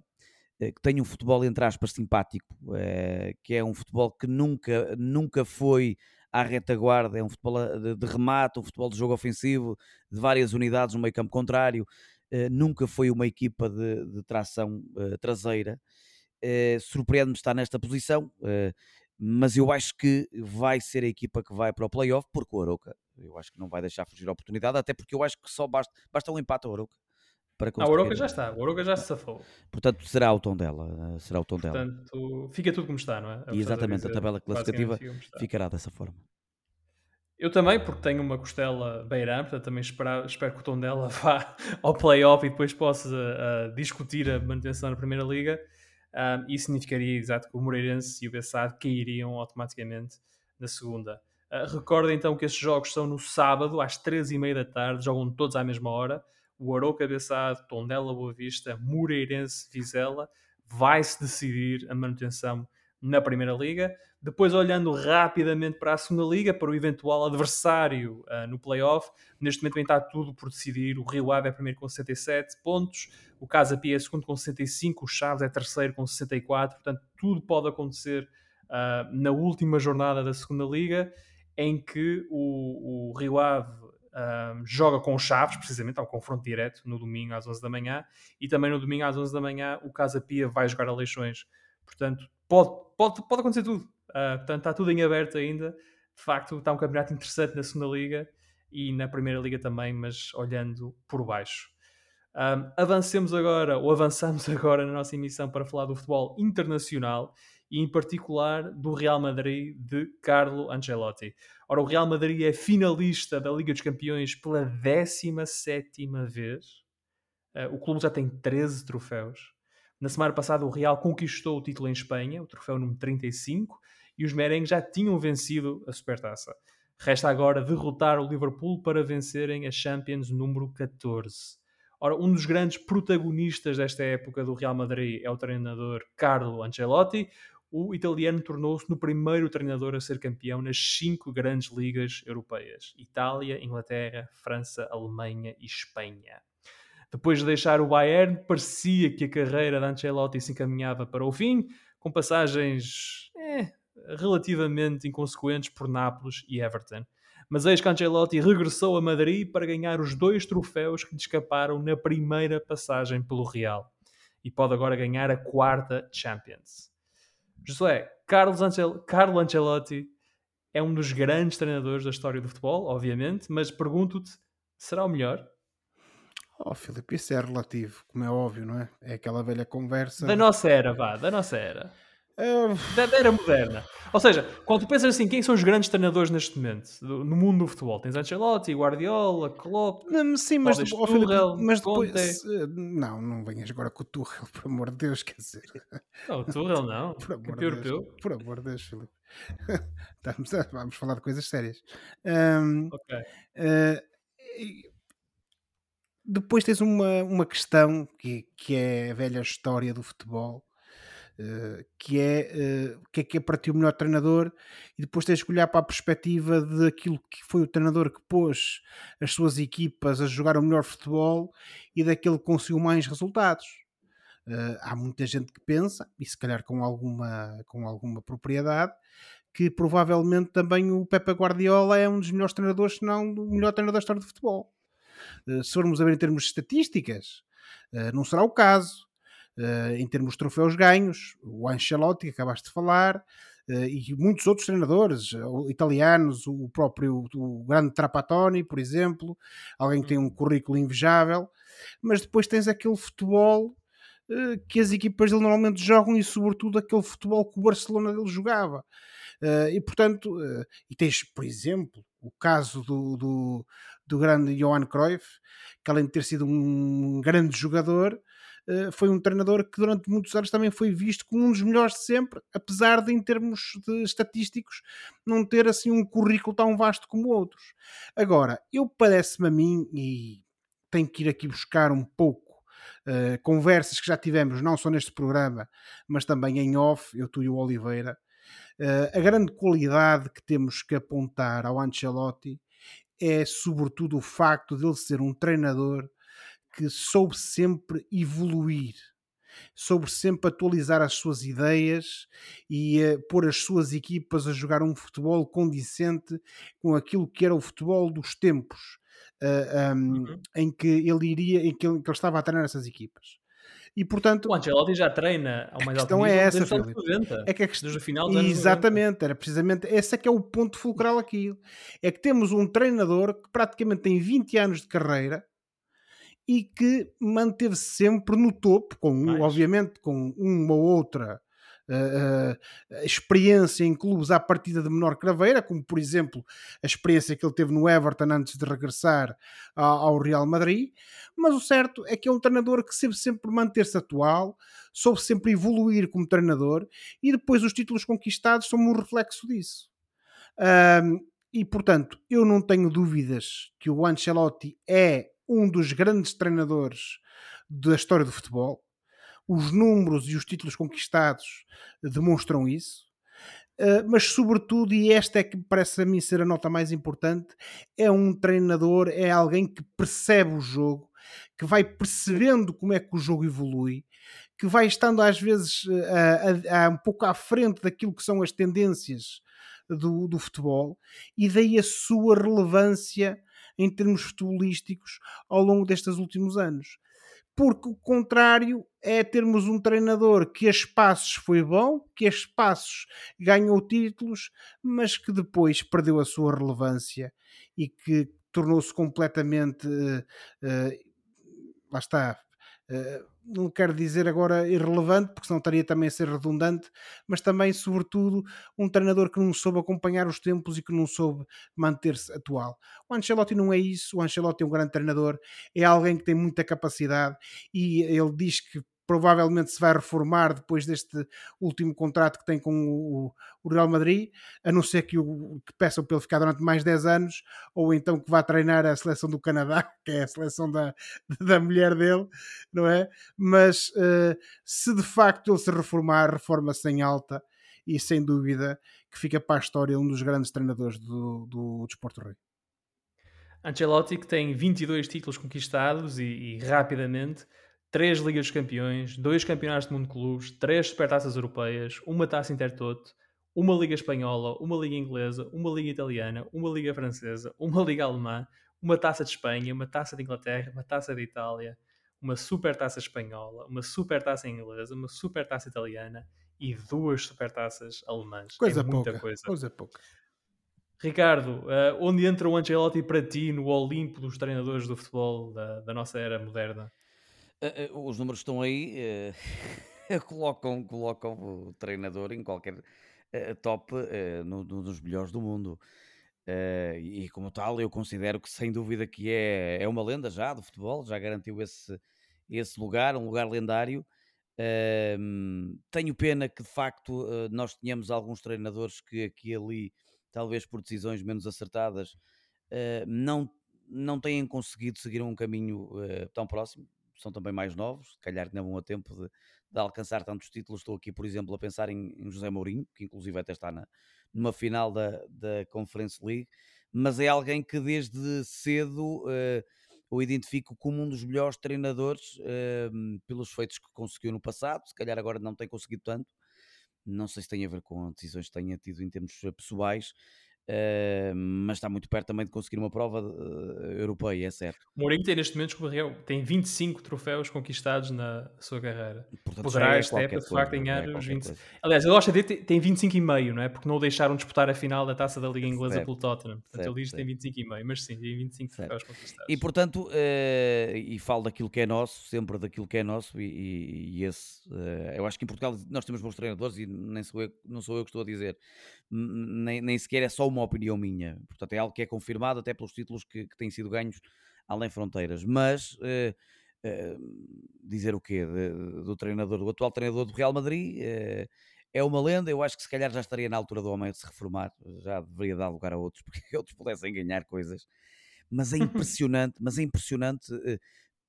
que tem um futebol entre aspas simpático, é, que é um futebol que nunca, nunca foi à retaguarda, é um futebol eh, de, remate, um futebol de jogo ofensivo, de várias unidades no meio campo contrário, nunca foi uma equipa de, de tração traseira. Surpreende-me estar nesta posição mas eu acho que vai ser a equipa que vai para o playoff, porque o Aroca, eu acho que não vai deixar fugir a oportunidade, até porque eu acho que só basta, basta um empate ao Aroca. Para ah, o Aroca já está, o Aroca já se safou. Portanto, será o tom dela. Eh, será o tom Portanto, dela. fica tudo como está, não é? E exatamente, a, dizer, a tabela classificativa ficará dessa forma. Eu também, porque tenho uma costela beirã, portanto também espero, espero que o tom dela [laughs] vá ao playoff e depois possa uh, discutir a manutenção na Primeira Liga. Um, isso significaria exato que o Moreirense e o Bessade cairiam automaticamente na segunda. Uh, recorda então que estes jogos são no sábado, às três e meia da tarde, jogam todos à mesma hora. O Arouca Bessade, Tondela Boa Vista, Moreirense Vizela. Vai-se decidir a manutenção na Primeira Liga. Depois, olhando rapidamente para a Segunda Liga, para o eventual adversário uh, no playoff, neste momento está tudo por decidir. O Rio Ave é primeiro com 67 pontos, o Casa Pia é segundo com 65, o Chaves é terceiro com 64. Portanto, tudo pode acontecer uh, na última jornada da Segunda Liga, em que o, o Rio Ave uh, joga com o Chaves, precisamente, um confronto direto no domingo às 11 da manhã, e também no domingo às 11 da manhã o Casa Pia vai jogar a Leixões. Portanto, pode, pode, pode acontecer tudo. Uh, portanto, está tudo em aberto ainda. De facto, está um campeonato interessante na segunda liga e na primeira liga também, mas olhando por baixo. Um, avancemos agora, ou avançamos [laughs] agora na nossa emissão para falar do futebol internacional e em particular do Real Madrid de Carlo Ancelotti. Ora, o Real Madrid é finalista da Liga dos Campeões pela 17 vez. Uh, o clube já tem 13 troféus. Na semana passada, o Real conquistou o título em Espanha, o troféu número 35, e os merengues já tinham vencido a Supertaça. Resta agora derrotar o Liverpool para vencerem a Champions número 14. Ora, um dos grandes protagonistas desta época do Real Madrid é o treinador Carlo Ancelotti. O italiano tornou-se no primeiro treinador a ser campeão nas cinco grandes ligas europeias: Itália, Inglaterra, França, Alemanha e Espanha. Depois de deixar o Bayern, parecia que a carreira de Ancelotti se encaminhava para o fim, com passagens eh, relativamente inconsequentes por Nápoles e Everton. Mas eis que Ancelotti regressou a Madrid para ganhar os dois troféus que lhe escaparam na primeira passagem pelo Real. E pode agora ganhar a quarta Champions. José, Carlos Ancel Carlo Ancelotti é um dos grandes treinadores da história do futebol, obviamente, mas pergunto-te, será o melhor? Oh, Filipe, isso é relativo, como é óbvio, não é? É aquela velha conversa. Da nossa era, vá, da nossa era. Da, da era moderna. Ou seja, quando tu pensas assim, quem são os grandes treinadores neste momento no mundo do futebol? Tens Ancelotti, Guardiola, Klopp, não, sim, mas, oh, Tuchel, mas depois não, não venhas agora com o Tuchel, [laughs] por amor de Deus, quer dizer. Não, o Tuchel não. [laughs] por amor de Deus. Por amor de Deus, Filipe. [laughs] Estamos a, vamos falar de coisas sérias. Um, ok. Uh, depois tens uma, uma questão que, que é a velha história do futebol, que é o que é que é para ti o melhor treinador, e depois tens que olhar para a perspectiva daquilo que foi o treinador que pôs as suas equipas a jogar o melhor futebol e daquele que conseguiu mais resultados. Uh, há muita gente que pensa, e se calhar com alguma, com alguma propriedade, que provavelmente também o Pepe Guardiola é um dos melhores treinadores, se não o melhor treinador da história do futebol. Eh, se formos a ver em termos de estatísticas, eh, não será o caso. Eh, em termos de troféus ganhos, o Ancelotti, que acabaste de falar, e muitos outros treinadores italianos, o próprio o grande Trapattoni, por exemplo, alguém que tem um currículo invejável, mas depois tens aquele futebol que as equipas dele normalmente jogam e sobretudo aquele futebol que o Barcelona dele jogava. e portanto, e tens, por exemplo, o caso do, do, do grande Johan Cruyff, que além de ter sido um grande jogador, eh, foi um treinador que durante muitos anos também foi visto como um dos melhores de sempre, apesar de, em termos de estatísticos, não ter assim um currículo tão vasto como outros. Agora, eu parece-me a mim, e tenho que ir aqui buscar um pouco uh, conversas que já tivemos, não só neste programa, mas também em off, eu, tu e o Oliveira, uh, a grande qualidade que temos que apontar ao Ancelotti é sobretudo o facto de ele ser um treinador que soube sempre evoluir, soube sempre atualizar as suas ideias e uh, pôr as suas equipas a jogar um futebol condicente com aquilo que era o futebol dos tempos uh, um, uhum. em que ele iria, em que ele, que ele estava a treinar essas equipas. E portanto, o Ancelotti já treina ao mais alto nível é essa, desde, 90, é que a questão, desde o final dos Exatamente, era precisamente esse é que é o ponto fulcral aqui. É que temos um treinador que praticamente tem 20 anos de carreira e que manteve -se sempre no topo, com obviamente com uma ou outra uh, experiência em clubes à partida de menor craveira, como por exemplo a experiência que ele teve no Everton antes de regressar ao Real Madrid. Mas o certo é que é um treinador que sempre, sempre manter-se atual, soube sempre evoluir como treinador e depois os títulos conquistados são um reflexo disso. Um, e portanto, eu não tenho dúvidas que o Ancelotti é um dos grandes treinadores da história do futebol os números e os títulos conquistados demonstram isso. Uh, mas sobretudo, e esta é que parece a mim ser a nota mais importante, é um treinador, é alguém que percebe o jogo, que vai percebendo como é que o jogo evolui, que vai estando às vezes uh, a, a, um pouco à frente daquilo que são as tendências do, do futebol, e daí a sua relevância em termos futebolísticos ao longo destes últimos anos porque o contrário é termos um treinador que a espaços foi bom, que a espaços ganhou títulos, mas que depois perdeu a sua relevância e que tornou-se completamente. Uh, uh, lá está. Uh, não quero dizer agora irrelevante, porque senão estaria também a ser redundante, mas também, sobretudo, um treinador que não soube acompanhar os tempos e que não soube manter-se atual. O Ancelotti não é isso, o Ancelotti é um grande treinador, é alguém que tem muita capacidade e ele diz que provavelmente se vai reformar depois deste último contrato que tem com o, o Real Madrid, a não ser que, o, que peçam para ele ficar durante mais 10 anos, ou então que vá treinar a seleção do Canadá, [laughs] que é a seleção da, da mulher dele, não é? Mas uh, se de facto ele se reformar, reforma-se em alta e sem dúvida que fica para a história um dos grandes treinadores do, do Desporto Rei. Ancelotti que tem 22 títulos conquistados e, e rapidamente três Ligas dos Campeões, dois Campeonatos do Mundo de Clubes, três Supertaças Europeias, uma Taça Intertoto, uma liga espanhola, uma liga inglesa, uma liga italiana, uma liga francesa, uma liga alemã, uma taça de Espanha, uma taça de Inglaterra, uma taça de Itália, uma super taça espanhola, uma super taça inglesa, uma super taça italiana e duas super taças alemãs. Coisa é muita pouca. coisa. Coisa pouca. Ricardo, uh, onde entra o Ancelotti para ti no Olimpo dos treinadores do futebol da, da nossa era moderna? Uh, uh, os números estão aí, [laughs] colocam, colocam o treinador em qualquer top no, no, dos melhores do mundo. e como tal, eu considero que sem dúvida que é, é uma lenda já do futebol, já garantiu esse, esse lugar, um lugar lendário. tenho pena que de facto nós tenhamos alguns treinadores que aqui e ali talvez por decisões menos acertadas, não, não têm conseguido seguir um caminho tão próximo. São também mais novos, se calhar não vão a tempo de, de, alcançar tantos títulos. Estou aqui, por exemplo, a pensar em, em José Mourinho, que inclusive até está na, numa final da, da Conference League, mas é alguém que desde cedo uh, o identifico como um dos melhores treinadores uh, pelos feitos que conseguiu no passado. Se calhar agora não tem conseguido tanto, não sei se tem a ver com decisões que tenha tido em termos eh, pessoais, Uh, mas está muito perto também de conseguir uma prova uh, europeia, é certo. O Mourinho tem neste momento, tem 25 troféus conquistados na sua carreira. Portanto, Poderá é esta época de facto ganhar é os 20. Coisa. Aliás, ele acha de tem 25,5, não é? Porque não o deixaram disputar a final da taça da Liga Inglesa certo. pelo Tottenham. Portanto, certo, ele diz que tem 25,5, mas sim, tem 25 certo. troféus conquistados. E portanto, uh, e falo daquilo que é nosso, sempre daquilo que é nosso, e, e, e esse, eu acho que em Portugal nós temos bons treinadores e nem sou eu, não sou eu que estou a dizer, nem, nem sequer é só uma opinião minha. Portanto, é algo que é confirmado até pelos títulos que, que têm sido ganhos além fronteiras. Mas uh, uh, dizer o quê? De, do treinador, do atual treinador do Real Madrid. Uh, é uma lenda, eu acho que se calhar já estaria na altura do homem de se reformar, já deveria dar lugar a outros, [laughs] porque outros pudessem ganhar coisas. Mas é [laughs] impressionante, mas é impressionante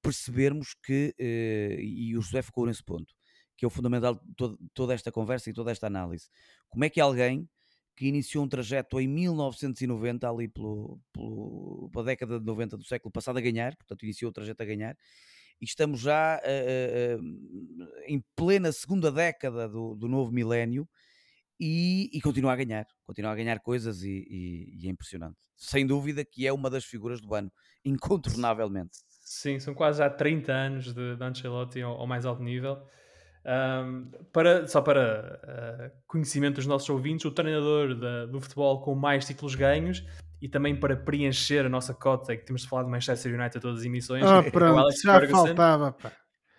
percebermos que, e o José ficou nesse ponto, que é o fundamental de toda esta conversa e toda esta análise. Como é que alguém que iniciou um trajeto em 1990, ali pelo, pelo, pela década de 90 do século passado, a ganhar, portanto, iniciou o trajeto a ganhar, e estamos já uh, uh, em plena segunda década do, do novo milénio e, e, continua a ganhar, continua a ganhar coisas e, e, e, é impressionante. Sem dúvida que é uma das figuras do ano, [laughs] incontornavelmente. Sim, são quase já 30 anos de, de Ancelotti ao, ao mais alto nível. Um, para, só para uh, conhecimento dos nossos ouvintes, o treinador da, do futebol com mais títulos ganhos e também para preencher a nossa cota, que temos de falar de Manchester United todas as emissões. Ah, é pronto, é já Ferguson. faltava. Pá.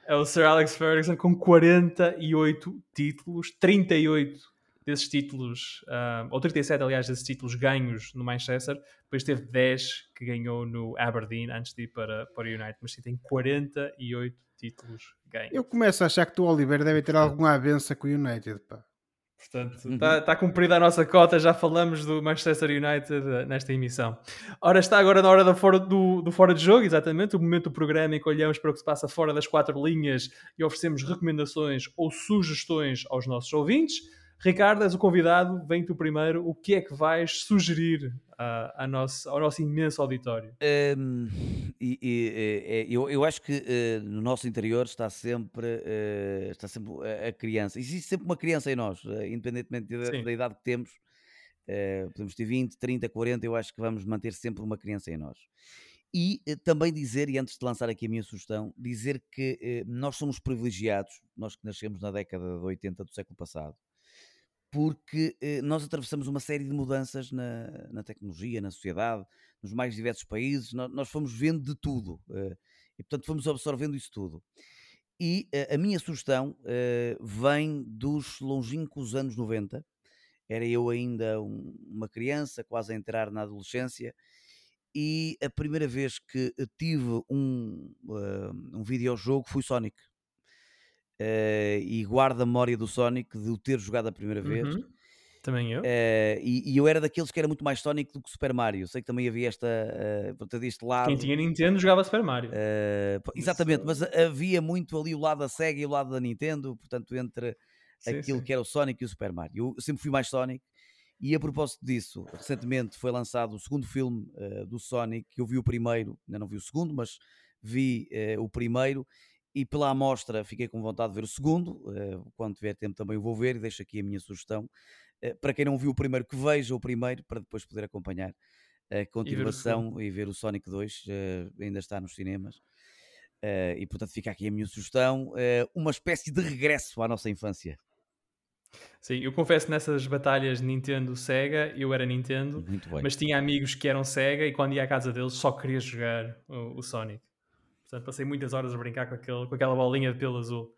É o Sir Alex Ferguson com 48 títulos, 38 desses títulos, uh, ou 37 aliás, desses títulos ganhos no Manchester, depois teve 10 que ganhou no Aberdeen antes de ir para, para o United, mas sim, tem 48 títulos ganhos. Eu começo a achar que o Oliver deve ter alguma avença com o United, pá. Portanto, está uhum. tá cumprida a nossa cota, já falamos do Manchester United eh, nesta emissão. Ora, está agora na hora do fora, do, do fora de jogo, exatamente, o momento do programa em que olhamos para o que se passa fora das quatro linhas e oferecemos recomendações ou sugestões aos nossos ouvintes. Ricardo, és o convidado, vem tu primeiro. O que é que vais sugerir a, a nosso, ao nosso imenso auditório? Um, e, e, eu, eu acho que uh, no nosso interior está sempre, uh, está sempre a, a, criança. Existe sempre uma criança em nós, uh, independentemente da, da, idade que temos. podemos ter 20, 30, 40, eu acho que vamos manter sempre uma criança em nós. E também dizer, e antes de lançar aqui a minha sugestão, dizer que nós somos privilegiados, nós que nascemos na década de 80 do século passado, porque eh, nós atravessamos uma série de mudanças na, na, tecnologia, na sociedade, nos mais diversos países, nós, nós fomos vendo de tudo eh, e, portanto, fomos absorvendo isso tudo. E eh, a minha sugestão eh, vem dos longínquos anos 90. Era eu ainda um, uma criança, quase a entrar na adolescência, e a primeira vez que tive um, uh, um videojogo foi Sonic. Uh, e guardo a memória do Sonic de o ter jogado a primeira vez. Uhum. Também eu. Uh, e, e, eu era daqueles que era muito mais Sonic do que Super Mario. Sei que também havia esta, uh, este lado. Quem tinha Nintendo jogava Super Mario. Uh, exatamente, mas havia muito ali o lado da Sega e o lado da Nintendo, portanto, entre sim, aquilo sim. que era o Sonic e o Super Mario. Eu sempre fui mais Sonic. E a propósito disso, recentemente foi lançado o segundo filme do Sonic. Eu vi o primeiro, ainda não vi o segundo, mas vi o primeiro e pela amostra fiquei com vontade de ver o segundo. Uh, quando tiver tempo também o vou ver e deixo aqui a minha sugestão. para quem não viu o primeiro, que veja o primeiro para depois poder acompanhar a continuação e ver o, e ver o Sonic 2, ainda está nos cinemas. E portanto fica aqui a minha sugestão, uma espécie de regresso à nossa infância. Sim, eu confesso nessas batalhas Nintendo-Sega, eu era Nintendo, mas tinha amigos que eram Sega e quando ia à casa deles só queria jogar o, o Sonic. Portanto, passei muitas horas a brincar com, aquele, com aquela bolinha de pelo azul.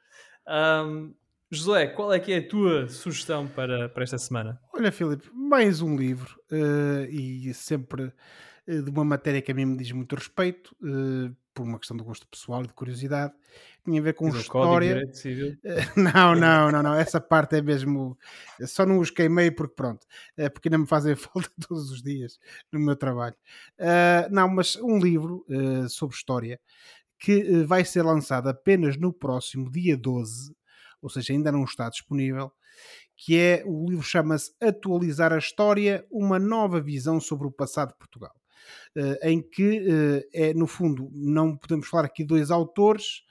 Um, José, qual é que é a tua sugestão para, para esta semana? Olha, Filipe, mais um livro uh, e sempre uh, de uma matéria que a mim me diz muito respeito. Uh, por uma questão de gosto pessoal e de curiosidade, tinha a ver com Diz história. [laughs] não, não, não, não, essa parte é mesmo. Só não os queimei porque pronto, é porque ainda me fazem [laughs] falta todos os dias no meu trabalho. Uh, não, mas um livro uh, sobre história que uh, vai ser lançado apenas no próximo dia 12, ou seja, ainda não está disponível. Que é o livro chama-se Atualizar a História, uma nova visão sobre o passado de Portugal. Eh, em que eh, é, no fundo, não podemos falar aqui de dois autores,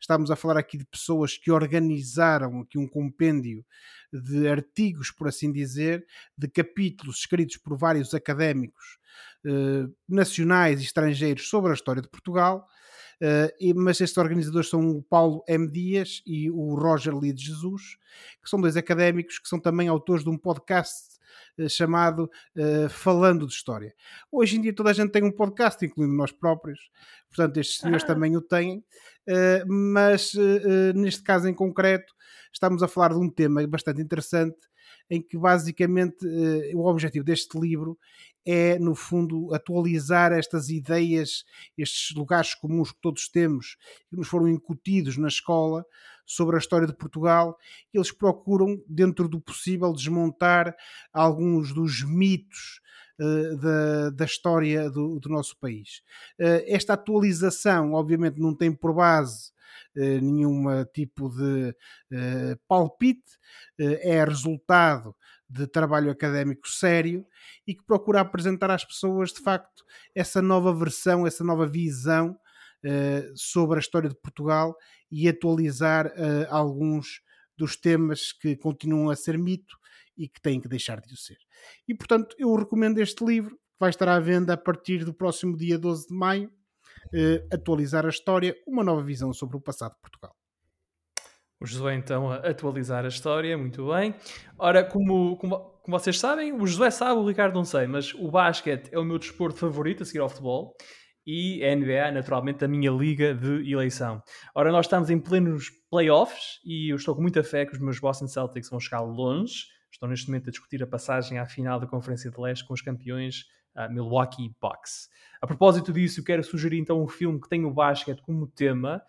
estamos a falar aqui de pessoas que organizaram aqui um compêndio de artigos, por assim dizer, de capítulos escritos por vários académicos eh, nacionais e estrangeiros sobre a história de Portugal. Uh, mas estes organizadores são o Paulo M. Dias e o Roger Lee de Jesus, que são dois académicos que são também autores de um podcast eh, chamado uh, Falando de História. Hoje em dia toda a gente tem um podcast, incluindo nós próprios, portanto estes senhores ah. [laughs] também o têm, mas neste caso em concreto estamos a falar de um tema bastante interessante em que basicamente o objetivo deste livro é, no fundo, atualizar estas ideias, estes lugares comuns que todos temos, que nos foram incutidos na escola, sobre a história de Portugal. Eles procuram, dentro do possível, desmontar alguns dos mitos da, da história do, do nosso país. Uh, esta atualização, obviamente, não tem por base uh, nenhum tipo de palpite, é resultado de trabalho académico sério e que procura apresentar às pessoas, de facto, essa nova versão, essa nova visão sobre a história de Portugal e atualizar alguns dos temas que continuam a ser mito e que têm que deixar de o ser. E portanto, eu recomendo este livro, que vai estar à venda a partir do próximo dia 12 de maio. Uh, atualizar a história, uma nova visão sobre o passado de Portugal. O Josué, então, a atualizar a história, muito bem. Ora, como, como, como, vocês sabem, o Josué sabe, o Ricardo não sei, mas o basquete é o meu desporto favorito a seguir ao futebol e a NBA, naturalmente, a minha liga de eleição. Ora, nós estamos em plenos playoffs e eu estou com muita fé que os meus Boston Celtics vão chegar longe. Estão neste momento a discutir a passagem à final da Conferência de Leste com os campeões uh, Milwaukee Bucks. A propósito disso, eu quero sugerir então um filme que tem o basquete como tema.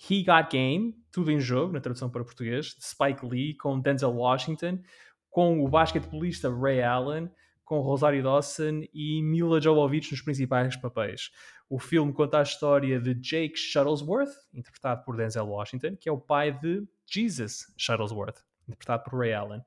He Got Game, tudo em jogo, na tradução para português, de Spike Lee, com Denzel Washington, com o basquetebolista Ray Allen, com Rosario Dawson e Mila Jovovich nos principais papéis. O filme conta a história de Jake Shuttlesworth, interpretado por Denzel Washington, que é o pai de Jesus Shuttlesworth, interpretado por Ray Allen,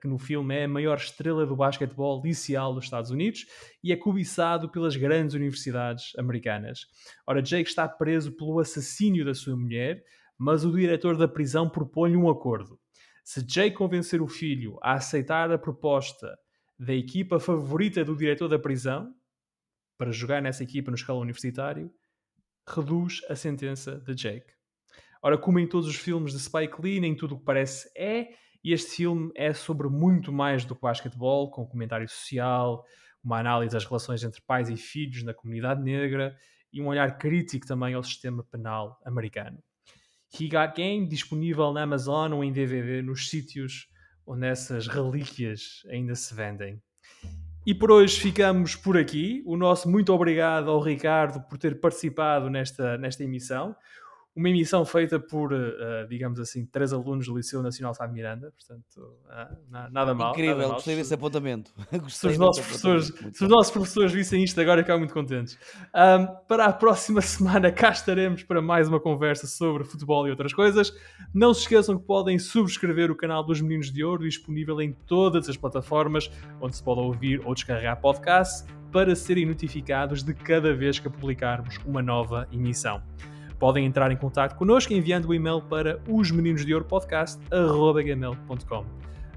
que no filme é a maior estrela do basquetebol liceal dos Estados Unidos e é cobiçado pelas grandes universidades americanas. Ora, Jake está preso pelo assassínio da sua mulher, mas o diretor da prisão propõe um acordo. Se Jake convencer o filho a aceitar a proposta da equipa favorita do diretor da prisão para jogar nessa equipa no escala universitário, reduz a sentença de Jake. Ora, como em todos os filmes de Spike Lee, nem tudo o que parece é, e este filme é sobre muito mais do que basquetebol, com comentário social, uma análise das relações entre pais e filhos na comunidade negra e um olhar crítico também ao sistema penal americano. He Got Game, disponível na Amazon ou em DVD nos sítios onde essas relíquias ainda se vendem. E por hoje ficamos por aqui. O nosso muito obrigado ao Ricardo por ter participado nesta, nesta emissão uma emissão feita por, uh, digamos assim, três alunos do Liceu Nacional Sá Miranda, portanto, uh, nada mal. Incrível, nada mal. gostei desse apontamento. [laughs] se, os nossos professores, se os nossos professores vissem isto agora, ficam muito contentes. Um, para a próxima [laughs] semana, cá estaremos para mais uma conversa sobre futebol e outras coisas. Não se esqueçam que podem subscrever o canal dos Meninos de Ouro, disponível em todas as plataformas onde se pode ouvir ou descarregar podcasts, para serem notificados de cada vez que publicarmos uma nova emissão. Podem entrar em contato connosco enviando o um e-mail para os meninos de ouro podcast@gmail.com.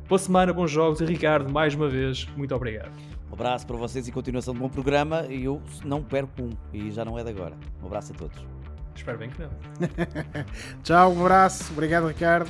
Boa semana, bons jogos e Ricardo, mais uma vez, muito obrigado. Um abraço para vocês e continuação de bom programa. E eu não perco um, e já não é de agora. Um abraço a todos. Espero bem que não. [laughs] Tchau, um abraço. Obrigado, Ricardo.